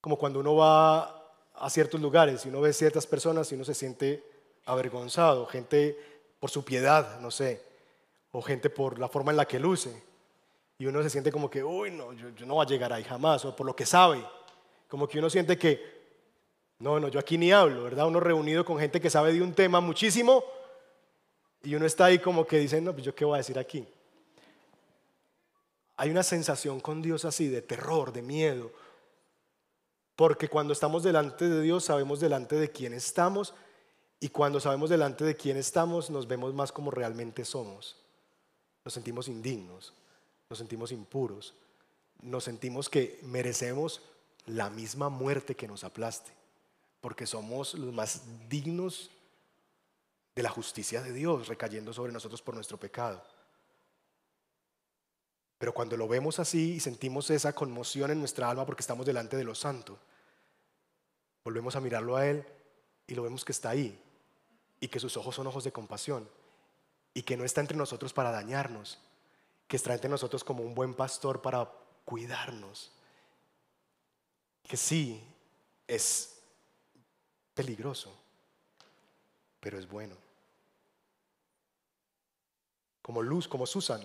Como cuando uno va a ciertos lugares y uno ve ciertas personas y uno se siente avergonzado, gente por su piedad, no sé, o gente por la forma en la que luce. Y uno se siente como que, uy, no, yo, no voy a llegar ahí jamás, o por lo que sabe. Como que uno siente que no, no, yo aquí ni hablo, ¿verdad? Uno reunido con gente que sabe de un tema muchísimo y uno está ahí como que dice, no, pues yo qué voy a decir aquí. Hay una sensación con Dios así de terror, de miedo, porque cuando estamos delante de Dios sabemos delante de quién estamos y cuando sabemos delante de quién estamos nos vemos más como realmente somos. Nos sentimos indignos, nos sentimos impuros, nos sentimos que merecemos la misma muerte que nos aplaste porque somos los más dignos de la justicia de Dios recayendo sobre nosotros por nuestro pecado. Pero cuando lo vemos así y sentimos esa conmoción en nuestra alma porque estamos delante de lo santo, volvemos a mirarlo a Él y lo vemos que está ahí y que sus ojos son ojos de compasión y que no está entre nosotros para dañarnos, que está entre nosotros como un buen pastor para cuidarnos. Que sí, es peligroso, pero es bueno. Como Luz, como Susan,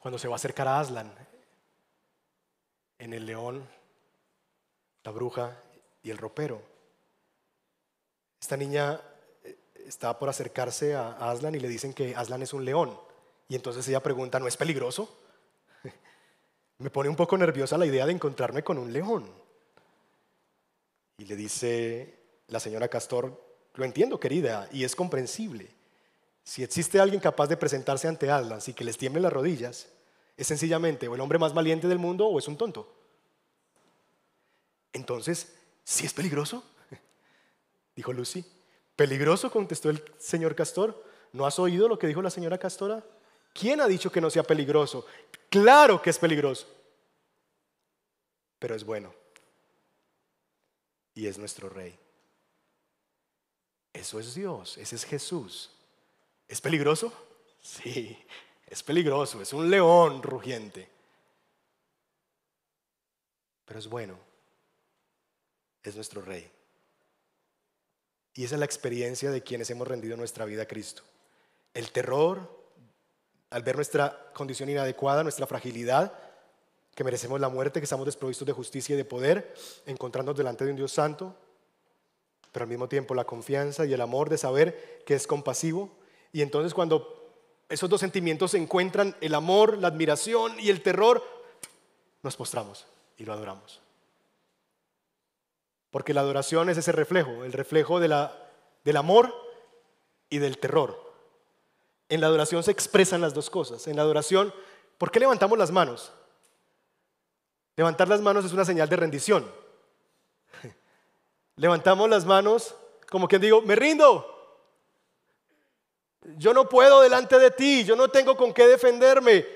cuando se va a acercar a Aslan, en el león, la bruja y el ropero. Esta niña eh, está por acercarse a Aslan y le dicen que Aslan es un león. Y entonces ella pregunta, ¿no es peligroso? Me pone un poco nerviosa la idea de encontrarme con un león. Y le dice la señora Castor, lo entiendo querida, y es comprensible. Si existe alguien capaz de presentarse ante Aslan y que les tiemblen las rodillas, es sencillamente o el hombre más valiente del mundo o es un tonto. Entonces, ¿sí es peligroso? Dijo Lucy. ¿Peligroso? contestó el señor Castor. ¿No has oído lo que dijo la señora Castora? ¿Quién ha dicho que no sea peligroso? Claro que es peligroso, pero es bueno. Y es nuestro rey. Eso es Dios, ese es Jesús. ¿Es peligroso? Sí, es peligroso, es un león rugiente. Pero es bueno, es nuestro rey. Y esa es la experiencia de quienes hemos rendido nuestra vida a Cristo. El terror al ver nuestra condición inadecuada, nuestra fragilidad, que merecemos la muerte, que estamos desprovistos de justicia y de poder, encontrándonos delante de un Dios santo, pero al mismo tiempo la confianza y el amor de saber que es compasivo. Y entonces cuando esos dos sentimientos se encuentran, el amor, la admiración y el terror, nos postramos y lo adoramos. Porque la adoración es ese reflejo, el reflejo del amor y del terror. En la adoración se expresan las dos cosas. En la adoración, ¿por qué levantamos las manos? Levantar las manos es una señal de rendición. Levantamos las manos como quien digo, me rindo. Yo no puedo delante de ti, yo no tengo con qué defenderme.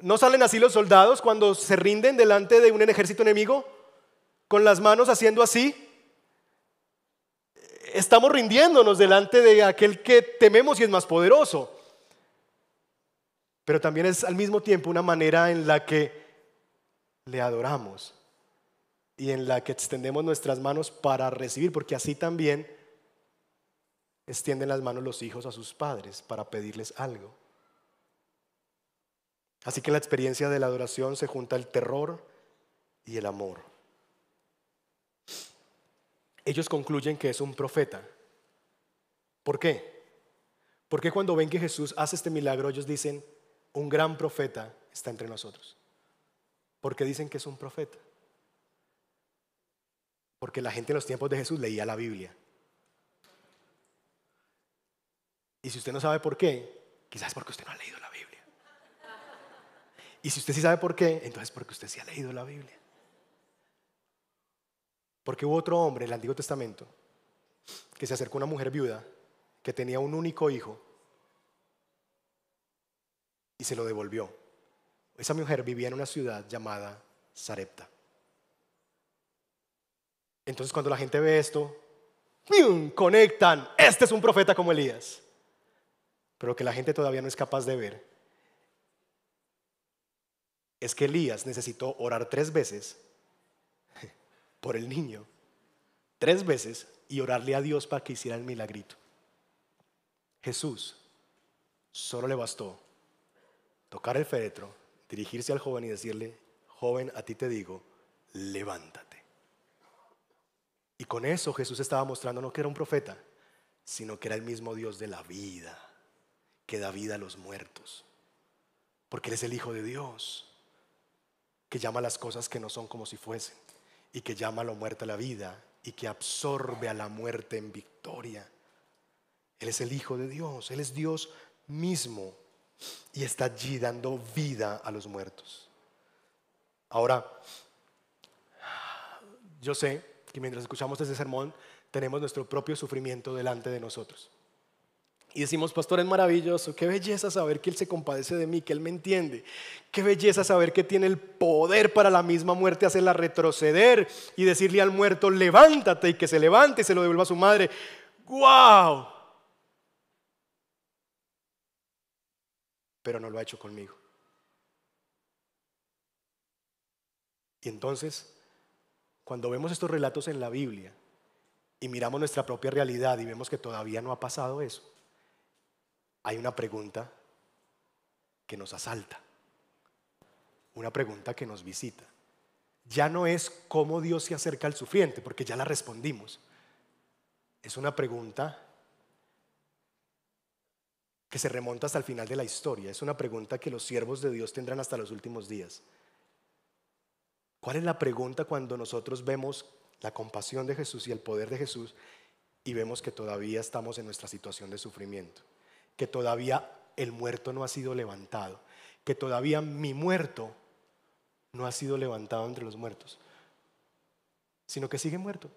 ¿No salen así los soldados cuando se rinden delante de un ejército enemigo? con las manos haciendo así, estamos rindiéndonos delante de aquel que tememos y es más poderoso. Pero también es al mismo tiempo una manera en la que le adoramos y en la que extendemos nuestras manos para recibir, porque así también extienden las manos los hijos a sus padres para pedirles algo. Así que en la experiencia de la adoración se junta el terror y el amor ellos concluyen que es un profeta. ¿Por qué? Porque cuando ven que Jesús hace este milagro, ellos dicen, un gran profeta está entre nosotros. Porque dicen que es un profeta. Porque la gente en los tiempos de Jesús leía la Biblia. Y si usted no sabe por qué, quizás es porque usted no ha leído la Biblia. Y si usted sí sabe por qué, entonces porque usted sí ha leído la Biblia. Porque hubo otro hombre en el Antiguo Testamento que se acercó a una mujer viuda que tenía un único hijo y se lo devolvió. Esa mujer vivía en una ciudad llamada Sarepta. Entonces cuando la gente ve esto, conectan, este es un profeta como Elías. Pero lo que la gente todavía no es capaz de ver es que Elías necesitó orar tres veces por el niño tres veces y orarle a Dios para que hiciera el milagrito. Jesús solo le bastó tocar el féretro, dirigirse al joven y decirle, joven, a ti te digo, levántate. Y con eso Jesús estaba mostrando no que era un profeta, sino que era el mismo Dios de la vida, que da vida a los muertos. Porque Él es el Hijo de Dios, que llama las cosas que no son como si fuesen y que llama a lo muerto a la vida y que absorbe a la muerte en victoria. Él es el Hijo de Dios, Él es Dios mismo y está allí dando vida a los muertos. Ahora, yo sé que mientras escuchamos este sermón tenemos nuestro propio sufrimiento delante de nosotros. Y decimos, pastor, es maravilloso, qué belleza saber que Él se compadece de mí, que Él me entiende. Qué belleza saber que tiene el poder para la misma muerte hacerla retroceder y decirle al muerto, levántate y que se levante y se lo devuelva a su madre. ¡Wow! Pero no lo ha hecho conmigo. Y entonces, cuando vemos estos relatos en la Biblia y miramos nuestra propia realidad y vemos que todavía no ha pasado eso, hay una pregunta que nos asalta, una pregunta que nos visita. Ya no es cómo Dios se acerca al sufriente, porque ya la respondimos. Es una pregunta que se remonta hasta el final de la historia. Es una pregunta que los siervos de Dios tendrán hasta los últimos días. ¿Cuál es la pregunta cuando nosotros vemos la compasión de Jesús y el poder de Jesús y vemos que todavía estamos en nuestra situación de sufrimiento? que todavía el muerto no ha sido levantado, que todavía mi muerto no ha sido levantado entre los muertos, sino que sigue muerto.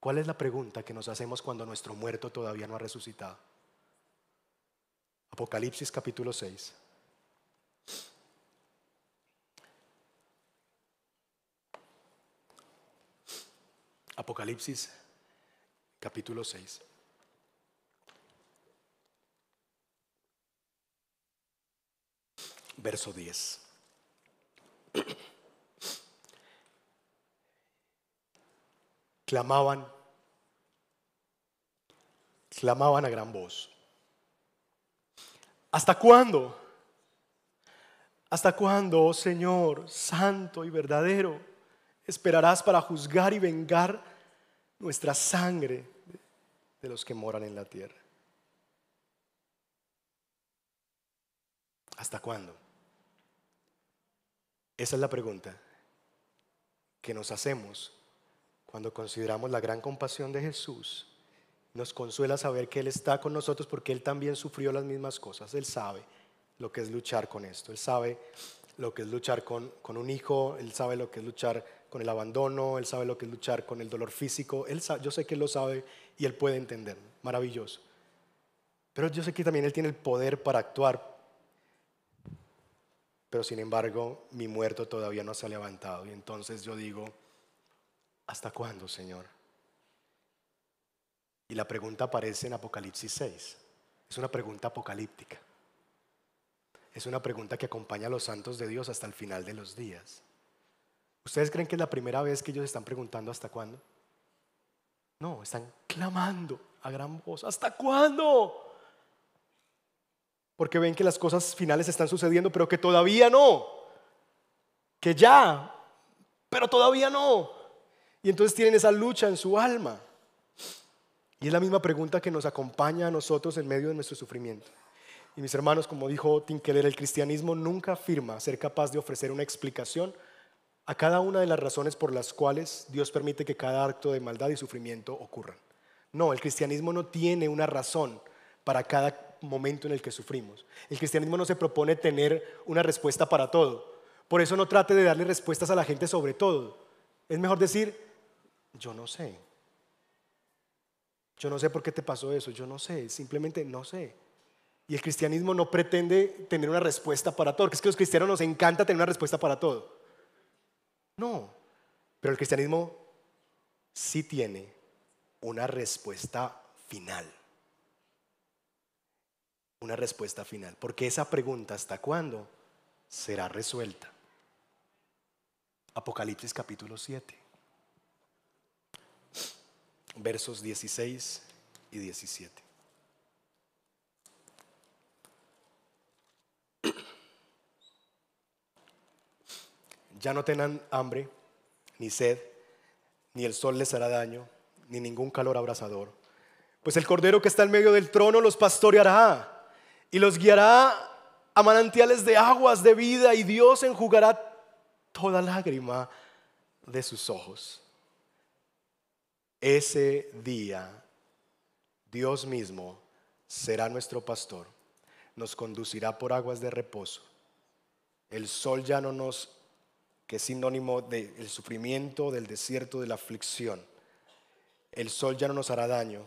¿Cuál es la pregunta que nos hacemos cuando nuestro muerto todavía no ha resucitado? Apocalipsis capítulo 6. Apocalipsis capítulo 6. Verso 10. Clamaban, clamaban a gran voz. ¿Hasta cuándo? ¿Hasta cuándo, oh Señor, santo y verdadero, esperarás para juzgar y vengar nuestra sangre de los que moran en la tierra? ¿Hasta cuándo? Esa es la pregunta que nos hacemos cuando consideramos la gran compasión de Jesús. Nos consuela saber que Él está con nosotros porque Él también sufrió las mismas cosas. Él sabe lo que es luchar con esto. Él sabe lo que es luchar con, un hijo. Él sabe lo que es luchar con el abandono. Él sabe lo que es luchar con el dolor físico. Él yo sé que Él lo sabe y Él puede entender. Maravilloso. Pero yo sé que también Él tiene el poder para actuar pero sin embargo mi muerto todavía no se ha levantado. Y entonces yo digo, ¿hasta cuándo, Señor? Y la pregunta aparece en Apocalipsis 6. Es una pregunta apocalíptica. Es una pregunta que acompaña a los santos de Dios hasta el final de los días. ¿Ustedes creen que es la primera vez que ellos están preguntando hasta cuándo? No, están clamando a gran voz. ¿Hasta cuándo? porque ven que las cosas finales están sucediendo, pero que todavía no, que ya, pero todavía no. Y entonces tienen esa lucha en su alma. Y es la misma pregunta que nos acompaña a nosotros en medio de nuestro sufrimiento. Y mis hermanos, como dijo Tim Keller, el cristianismo nunca afirma ser capaz de ofrecer una explicación a cada una de las razones por las cuales Dios permite que cada acto de maldad y sufrimiento ocurran. No, el cristianismo no tiene una razón para cada momento en el que sufrimos. El cristianismo no se propone tener una respuesta para todo. Por eso no trate de darle respuestas a la gente sobre todo. Es mejor decir, yo no sé. Yo no sé por qué te pasó eso, yo no sé, simplemente no sé. Y el cristianismo no pretende tener una respuesta para todo, porque es que a los cristianos nos encanta tener una respuesta para todo. No, pero el cristianismo sí tiene una respuesta final una respuesta final, porque esa pregunta hasta cuándo será resuelta. Apocalipsis capítulo 7, versos 16 y 17. Ya no tengan hambre, ni sed, ni el sol les hará daño, ni ningún calor abrasador, pues el cordero que está en medio del trono los pastoreará y los guiará a manantiales de aguas de vida y Dios enjugará toda lágrima de sus ojos. Ese día Dios mismo será nuestro pastor, nos conducirá por aguas de reposo. El sol ya no nos, que es sinónimo del sufrimiento, del desierto, de la aflicción. El sol ya no nos hará daño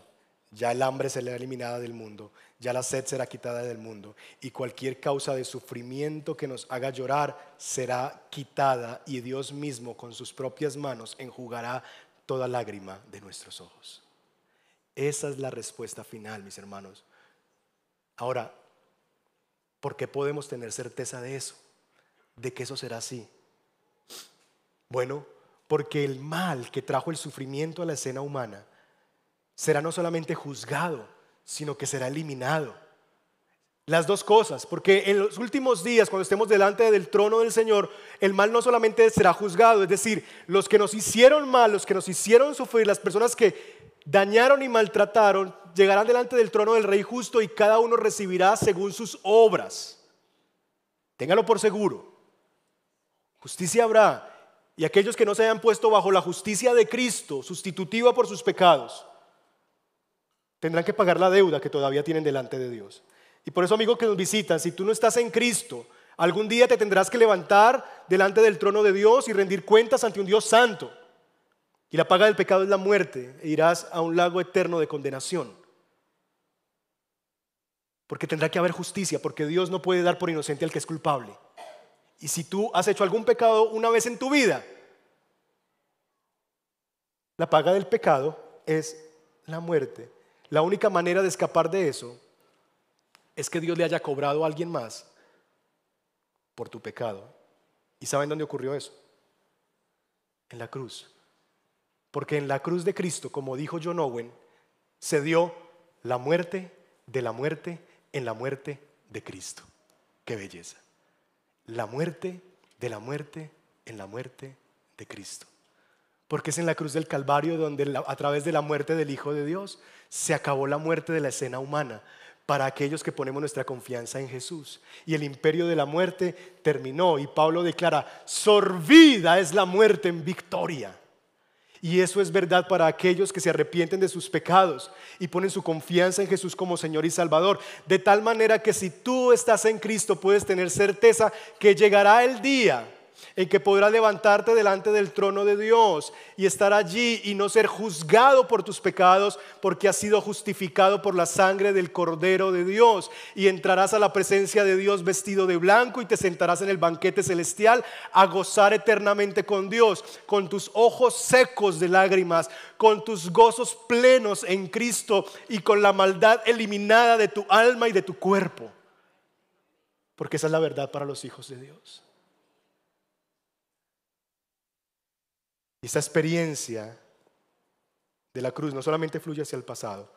ya el hambre se le ha eliminado del mundo, ya la sed será quitada del mundo y cualquier causa de sufrimiento que nos haga llorar será quitada y Dios mismo con sus propias manos enjugará toda lágrima de nuestros ojos. Esa es la respuesta final, mis hermanos. Ahora, ¿por qué podemos tener certeza de eso? De que eso será así. Bueno, porque el mal que trajo el sufrimiento a la escena humana será no solamente juzgado, sino que será eliminado. Las dos cosas, porque en los últimos días, cuando estemos delante del trono del Señor, el mal no solamente será juzgado, es decir, los que nos hicieron mal, los que nos hicieron sufrir, las personas que dañaron y maltrataron, llegarán delante del trono del Rey justo y cada uno recibirá según sus obras. Téngalo por seguro. Justicia habrá. Y aquellos que no se hayan puesto bajo la justicia de Cristo, sustitutiva por sus pecados, tendrán que pagar la deuda que todavía tienen delante de Dios. Y por eso, amigo que nos visitan, si tú no estás en Cristo, algún día te tendrás que levantar delante del trono de Dios y rendir cuentas ante un Dios santo. Y la paga del pecado es la muerte, e irás a un lago eterno de condenación. Porque tendrá que haber justicia, porque Dios no puede dar por inocente al que es culpable. Y si tú has hecho algún pecado una vez en tu vida, la paga del pecado es la muerte. La única manera de escapar de eso es que Dios le haya cobrado a alguien más por tu pecado. ¿Y saben dónde ocurrió eso? En la cruz. Porque en la cruz de Cristo, como dijo John Owen, se dio la muerte de la muerte en la muerte de Cristo. Qué belleza. La muerte de la muerte en la muerte de Cristo. Porque es en la cruz del Calvario donde a través de la muerte del Hijo de Dios se acabó la muerte de la escena humana para aquellos que ponemos nuestra confianza en Jesús. Y el imperio de la muerte terminó y Pablo declara, sorbida es la muerte en victoria. Y eso es verdad para aquellos que se arrepienten de sus pecados y ponen su confianza en Jesús como Señor y Salvador. De tal manera que si tú estás en Cristo puedes tener certeza que llegará el día en que podrás levantarte delante del trono de Dios y estar allí y no ser juzgado por tus pecados porque has sido justificado por la sangre del Cordero de Dios y entrarás a la presencia de Dios vestido de blanco y te sentarás en el banquete celestial a gozar eternamente con Dios, con tus ojos secos de lágrimas, con tus gozos plenos en Cristo y con la maldad eliminada de tu alma y de tu cuerpo. Porque esa es la verdad para los hijos de Dios. Y esa experiencia de la cruz no solamente fluye hacia el pasado,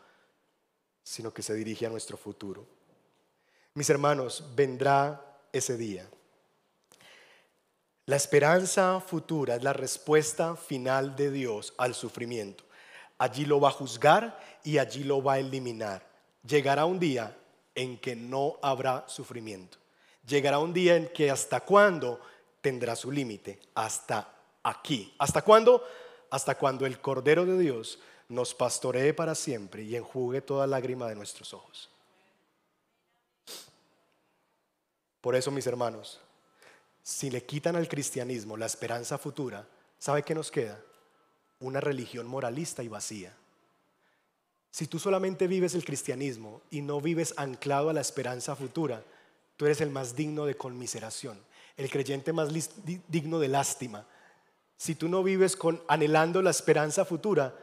sino que se dirige a nuestro futuro. Mis hermanos, vendrá ese día. La esperanza futura es la respuesta final de Dios al sufrimiento. Allí lo va a juzgar y allí lo va a eliminar. Llegará un día en que no habrá sufrimiento. Llegará un día en que hasta cuándo tendrá su límite, hasta aquí. ¿Hasta cuándo? Hasta cuando el Cordero de Dios nos pastoree para siempre y enjugue toda lágrima de nuestros ojos. Por eso, mis hermanos, si le quitan al cristianismo la esperanza futura, ¿sabe qué nos queda? Una religión moralista y vacía. Si tú solamente vives el cristianismo y no vives anclado a la esperanza futura, tú eres el más digno de conmiseración, el creyente más digno de lástima, si tú no vives con anhelando la esperanza futura,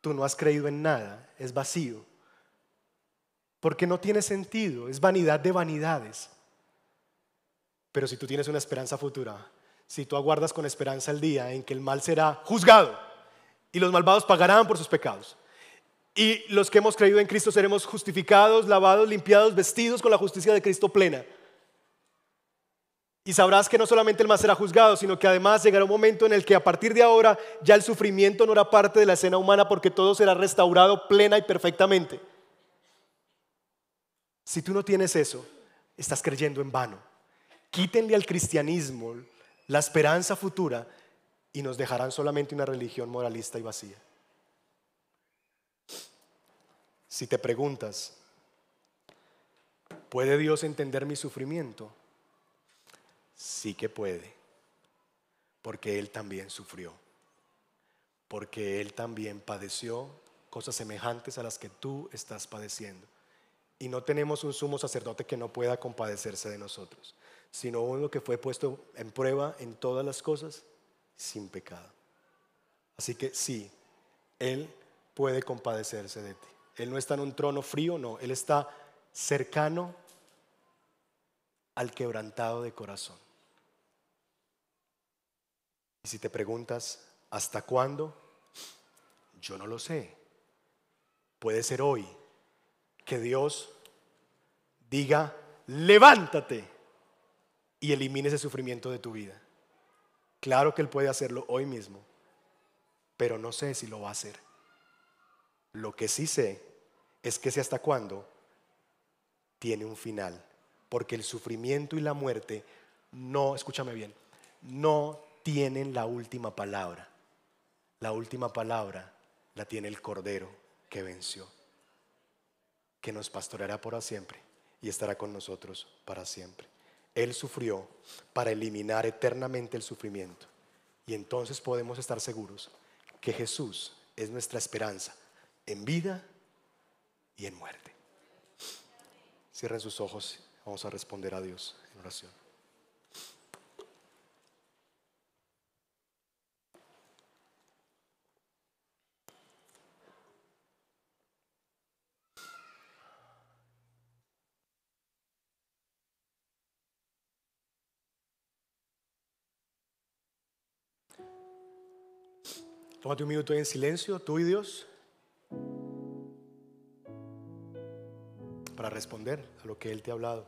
tú no has creído en nada, es vacío. Porque no tiene sentido, es vanidad de vanidades. Pero si tú tienes una esperanza futura, si tú aguardas con esperanza el día en que el mal será juzgado y los malvados pagarán por sus pecados, y los que hemos creído en Cristo seremos justificados, lavados, limpiados, vestidos con la justicia de Cristo plena. Y sabrás que no solamente el más será juzgado, sino que además llegará un momento en el que a partir de ahora ya el sufrimiento no era parte de la escena humana porque todo será restaurado plena y perfectamente. Si tú no tienes eso, estás creyendo en vano. Quítenle al cristianismo la esperanza futura y nos dejarán solamente una religión moralista y vacía. Si te preguntas, ¿puede Dios entender mi sufrimiento? Sí que puede, porque Él también sufrió, porque Él también padeció cosas semejantes a las que tú estás padeciendo. Y no tenemos un sumo sacerdote que no pueda compadecerse de nosotros, sino uno que fue puesto en prueba en todas las cosas sin pecado. Así que sí, Él puede compadecerse de ti. Él no está en un trono frío, no, Él está cercano al quebrantado de corazón. Y si te preguntas, ¿hasta cuándo? Yo no lo sé. Puede ser hoy que Dios diga, levántate y elimine ese sufrimiento de tu vida. Claro que Él puede hacerlo hoy mismo, pero no sé si lo va a hacer. Lo que sí sé es que si hasta cuándo tiene un final, porque el sufrimiento y la muerte no, escúchame bien, no tienen la última palabra. La última palabra la tiene el Cordero que venció, que nos pastoreará por siempre y estará con nosotros para siempre. Él sufrió para eliminar eternamente el sufrimiento y entonces podemos estar seguros que Jesús es nuestra esperanza en vida y en muerte. Cierren sus ojos, vamos a responder a Dios en oración. Tómate un minuto en silencio, tú y Dios, para responder a lo que Él te ha hablado.